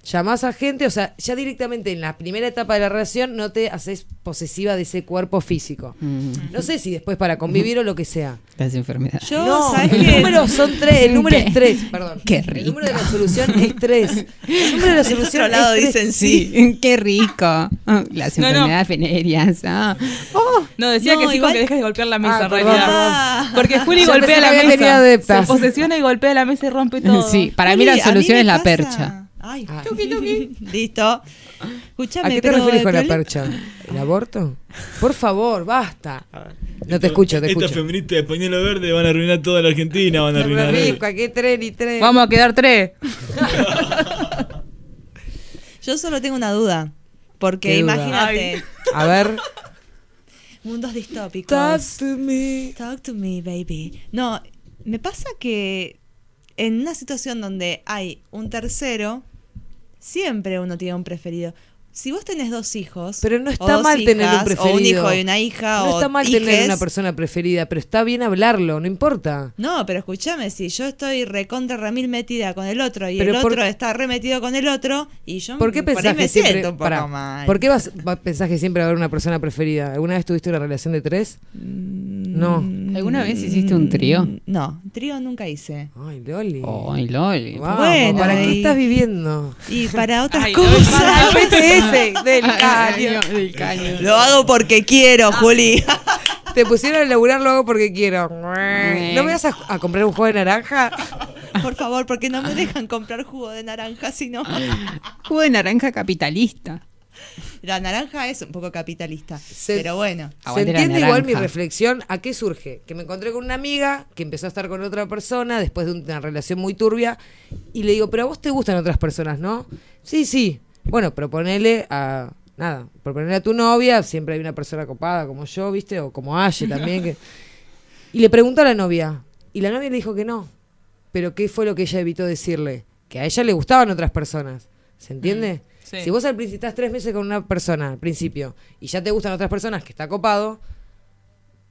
Llamás a gente, o sea, ya directamente en la primera etapa de la relación no te haces posesiva de ese cuerpo físico. No sé si después para convivir o lo que sea. Las enfermedades. Yo, No, ¿sabes el qué? número son tres, el número Qué- es tres, perdón. qué El número de la rico. solución es tres. El número de la solución otro lado es tres. dicen sí. Qué rico. Ah, Las No, no. enfermedades venéreas. ah. Oh, No, decía No, que sí igual- con que dejes de golpear la mesa, Ah, realidad. perdón. Porque Juli golpea la mesa. Se posesiona y golpea la mesa y rompe todo. Sí, para mí la solución es la pasa- percha. Ay, Ay. tuqui, tuqui. Listo. Escúchame, ¿A qué te pero refieres con la percha? ¿El aborto? Por favor, basta. No te escucho, te Estas escucho. feministas de pañuelo verde van a arruinar toda la Argentina, van a arruinar. ¿qué tren y tren? Vamos a quedar tres. Yo solo tengo una duda. Porque imagínate, A ver. mundos distópicos. Talk to me. Talk to me, baby. No, me pasa que en una situación donde hay un tercero, siempre uno tiene un preferido. Si vos tenés dos hijos, Pero no está mal tener un preferido. o un hijo y una hija, No o está mal tener una persona preferida, pero está bien hablarlo, no importa. No, pero escúchame, si yo estoy recontra remil metida con el otro y Pero el por- otro está remetido con el otro y yo ¿Por qué ahí pensás me que siempre, siento un poco pará, mal. ¿por qué vas, va- pensás que siempre va a haber una persona preferida? ¿Alguna vez tuviste una relación de tres? No. ¿Alguna vez hiciste un trío? No, trío nunca hice. Ay, Loli. Ay, Loli. Bueno, ¿para qué estás viviendo? Y para otras Ay, cosas. Para PTS del caño. Del caño. Lo hago porque quiero, Juli. Te pusieron a laburar, lo hago porque quiero. ¿No me vas a, a comprar un juego de naranja? Por favor, porque no me dejan comprar jugo de naranja, sino. Jugo de naranja capitalista. La naranja es un poco capitalista. Se- pero bueno. ¿Se Aguante la entiende igual mi reflexión? ¿A qué surge? Que me encontré con una amiga que empezó a estar con otra persona después de una relación muy turbia y le digo, pero a vos te gustan otras personas, ¿no? Sí, sí. Bueno, proponele a... Nada, proponele a tu novia, siempre hay una persona copada como yo, ¿viste? O como Aye también. Que... Y le preguntó a la novia. Y la novia le dijo que no. Pero ¿qué fue lo que ella evitó decirle? Que a ella le gustaban otras personas. ¿Se entiende? Sí. Si vos al principio estás tres meses con una persona al principio y ya te gustan otras personas que está copado,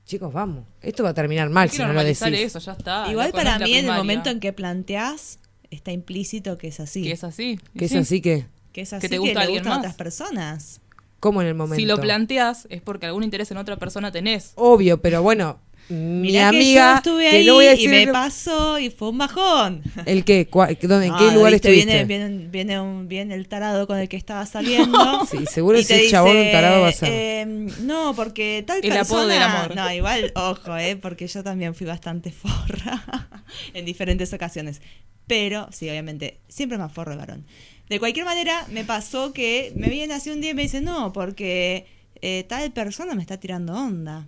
chicos, vamos. Esto va a terminar mal si no lo decís. eso, ya está. Igual no para mí, en el momento en que planteás, está implícito que es así. Que es así. Que es Sí. así que, Que es así Que te gusta le alguien gustan más. otras personas. ¿cómo en el momento? Si lo planteas es porque algún interés en otra persona tenés. Obvio, pero bueno, mi Mirá que amiga, yo estuve que ahí no voy a y me pasó y fue un bajón. ¿El qué? ¿Cuál- dónde- ¿En qué Ah, lugar ¿viste? estuviste? Viene, viene, viene, un- viene el tarado con el que estaba saliendo. Sí, seguro ese te chabón dice, un tarado va a ser. eh, no, porque tal El persona... apodo del amor. No, igual, ojo, eh, porque yo también fui bastante forra en diferentes ocasiones. Pero, sí, obviamente, siempre más forro el varón. De cualquier manera, me pasó que me viene así un día y me dice, no, porque eh, tal persona me está tirando onda.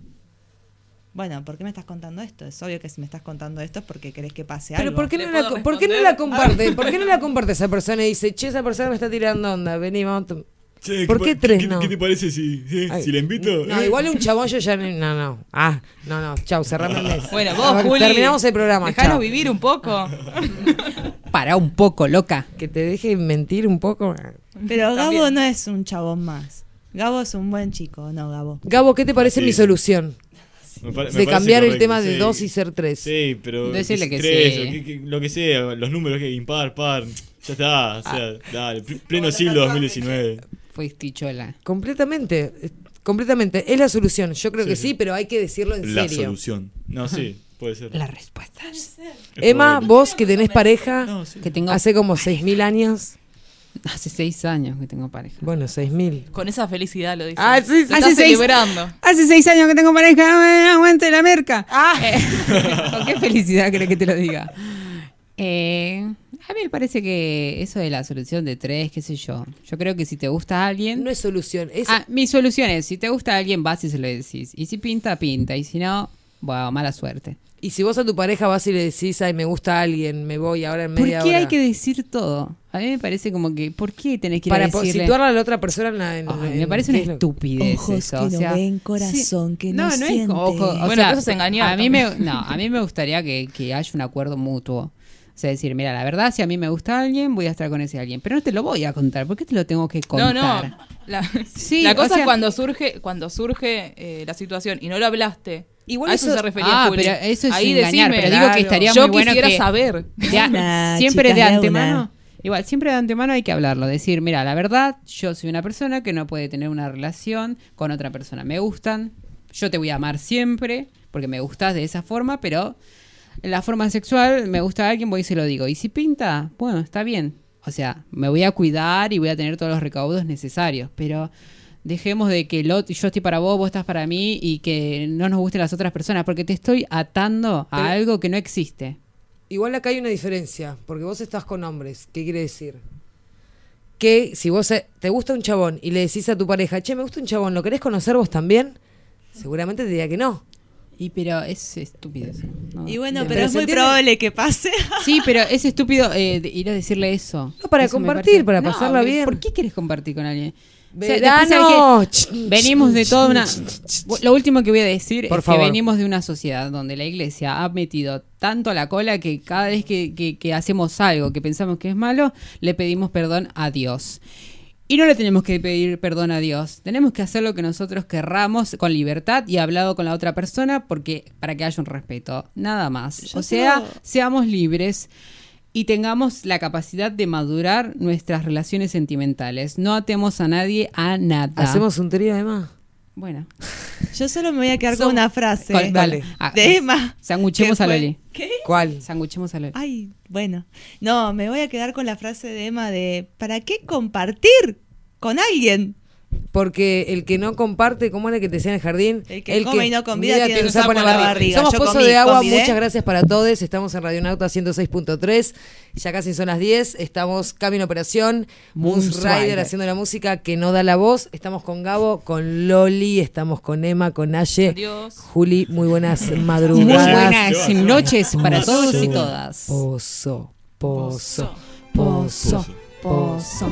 Bueno, ¿por qué me estás contando esto? Es obvio que si me estás contando esto es porque querés que pase Pero algo. ¿por qué, ¿Le no la, puedo co- ¿por qué no la comparte? ¿Por qué no la comparte esa persona y dice, che, esa persona me está tirando onda, vení, vamos a tom-". Che, ¿Por qué tres ¿qué, no? ¿Qué te parece si, si, Ay, si la invito? No, ¿Eh? igual un chabón yo ya... ni- No, no. Ah, no, no. Chau, cerrame el mes. Bueno, vos, Juli. Terminamos el programa. Dejanos chau. vivir un poco. Para un poco, loca. Que te deje mentir un poco. Pero Gabo También. no es un chabón más. Gabo es un buen chico, ¿no, Gabo? Gabo, ¿qué te parece Sí. mi solución? Me pare- me De cambiar el tema de sí. dos y ser tres. Sí, pero. Decirle que tres, sí. o que- que- lo que sea, los números que impar, par. Ya está, o sea, Ah. dale. pl- Pleno siglo 2019. Fuiste chola. Completamente. eh, Completamente. Es la solución. Yo creo Sí, que sí. sí, pero hay que decirlo en La serio. solución. No, sí, puede ser. La respuesta. Es Emma, probable. vos que tenés pareja No, sí. Que tengo hace como 6.000 años. hace seis años que tengo pareja. Bueno, 6.000. Con esa felicidad lo dice. Ah, sí, Hace seis- celebrando. Hace seis años que tengo pareja, eh, aguante la merca. Eh, ¿Con qué felicidad crees que te lo diga? Eh, a mí me parece que eso de la solución de tres, qué sé yo. Yo creo que si te gusta alguien. No es solución. Es, Ah, mi solución es: si te gusta alguien, vas y se lo decís. Y si pinta, pinta. Y si no, bueno, mala suerte. Y si vos a tu pareja vas y le decís, ay, me gusta alguien, me voy ahora en ¿Por media qué hora. hay que decir todo? A mí me parece como que, ¿por qué tenés que ir Para a decirle? situar a la otra persona en la- en- Ay, en- me parece una ¿qué estupidez Ojos eso. que o no sea, ven, corazón que no no, no es ojo, o Bueno, sea, eso es engañar A mí me, no, a mí me gustaría que, que haya un acuerdo mutuo. O sea, decir, mira, la verdad, si a mí me gusta alguien, voy a estar con ese alguien. Pero no te lo voy a contar. ¿Por qué te lo tengo que No, contar? no. La, Sí, la o cosa sea- es cuando surge, cuando surge eh, la situación y no lo hablaste. Igual a eso, eso- se refería Ah, Juli. pero eso es Ahí engañar, decime, pero digo que estaría yo muy bueno quisiera que- saber. De a- Una, siempre de antemano. una. Igual, siempre de antemano hay que hablarlo. Decir, mira, la verdad, yo soy una persona que no puede tener una relación con otra persona. Me gustan, yo te voy a amar siempre, porque me gustas de esa forma, pero en la forma sexual me gusta alguien, voy y se lo digo. Y si pinta, bueno, está bien. O sea, me voy a cuidar y voy a tener todos los recaudos necesarios, pero dejemos de que lo- yo estoy para vos, vos estás para mí y que no nos gusten las otras personas, porque te estoy atando a Pero- algo que no existe. Igual acá hay una diferencia, porque vos estás con hombres. ¿Qué quiere decir? Que si vos eh, te gusta un chabón y le decís a tu pareja, che, me gusta un chabón, ¿lo querés conocer vos también? Seguramente te diría que no. Y pero es estúpido eso. ¿no? Y bueno, Pero pero es muy entiende- probable que pase. Sí, pero es estúpido eh, de- ir a decirle eso. No, para Eso compartir, para No, pasarla bien. ¿Por qué quieres compartir con alguien? O sea, después venimos de toda una... Lo último que voy a decir Por es favor. que venimos de una sociedad donde la iglesia ha metido tanto a la cola que cada vez que, que- que hacemos algo que pensamos que es malo, le pedimos perdón a Dios. Y no le tenemos que pedir perdón a Dios. Tenemos que hacer lo que nosotros querramos con libertad y hablado con la otra persona porque para que haya un respeto. Nada más. Yo o sea, seamos libres y tengamos la capacidad de madurar nuestras relaciones sentimentales. No atemos a nadie a nada. ¿Hacemos un trío, Emma? Bueno, Yo solo me voy a quedar con una frase. Dale. Ah, De Emma. Sanguchemos a Loli. ¿Qué? ¿Cuál? Sanguchemos a Loli. Ay, bueno. No, me voy a quedar con la frase de Emma de ¿para qué compartir con alguien? Porque el que no comparte, ¿cómo era que te decía en el jardín? El que come y no convida tiene un un sapo en la barriga. Somos Yo Pozo comí, de Agua, convidé. muchas gracias para todos. Estamos en Radionauta 106.3. Ya casi son las 10. Estamos Cami en Operación. Moose Moose Rider haciendo la música que no da la voz. Estamos con Gabo, con Loli, estamos con Emma, con Aye. Adiós. Juli, muy buenas Muy madrugadas. buenas noches para todos y todas. Pozo, pozo, pozo, pozo.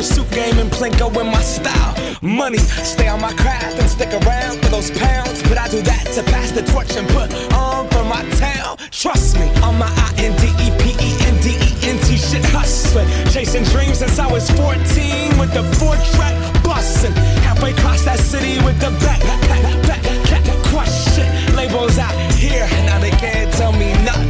Bob suit game and Plinko in my style. Money, stay on my craft and stick around for those pounds. But I do that to pass the torch and put on for my town. Trust me, on my I N D E P E N D E N T shit hustling. Chasing dreams since I was 14 with the four track bustin'. Halfway across that city with the back, back, back, back, back, question. Labels out here, now they can't tell me nothing.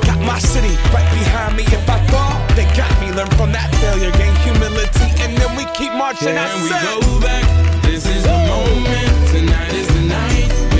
got my city right behind me. If I fall, they got me. Learn from that failure, gain humility, and then we keep marching. Yeah, and we go back. This is the moment. Tonight is the night.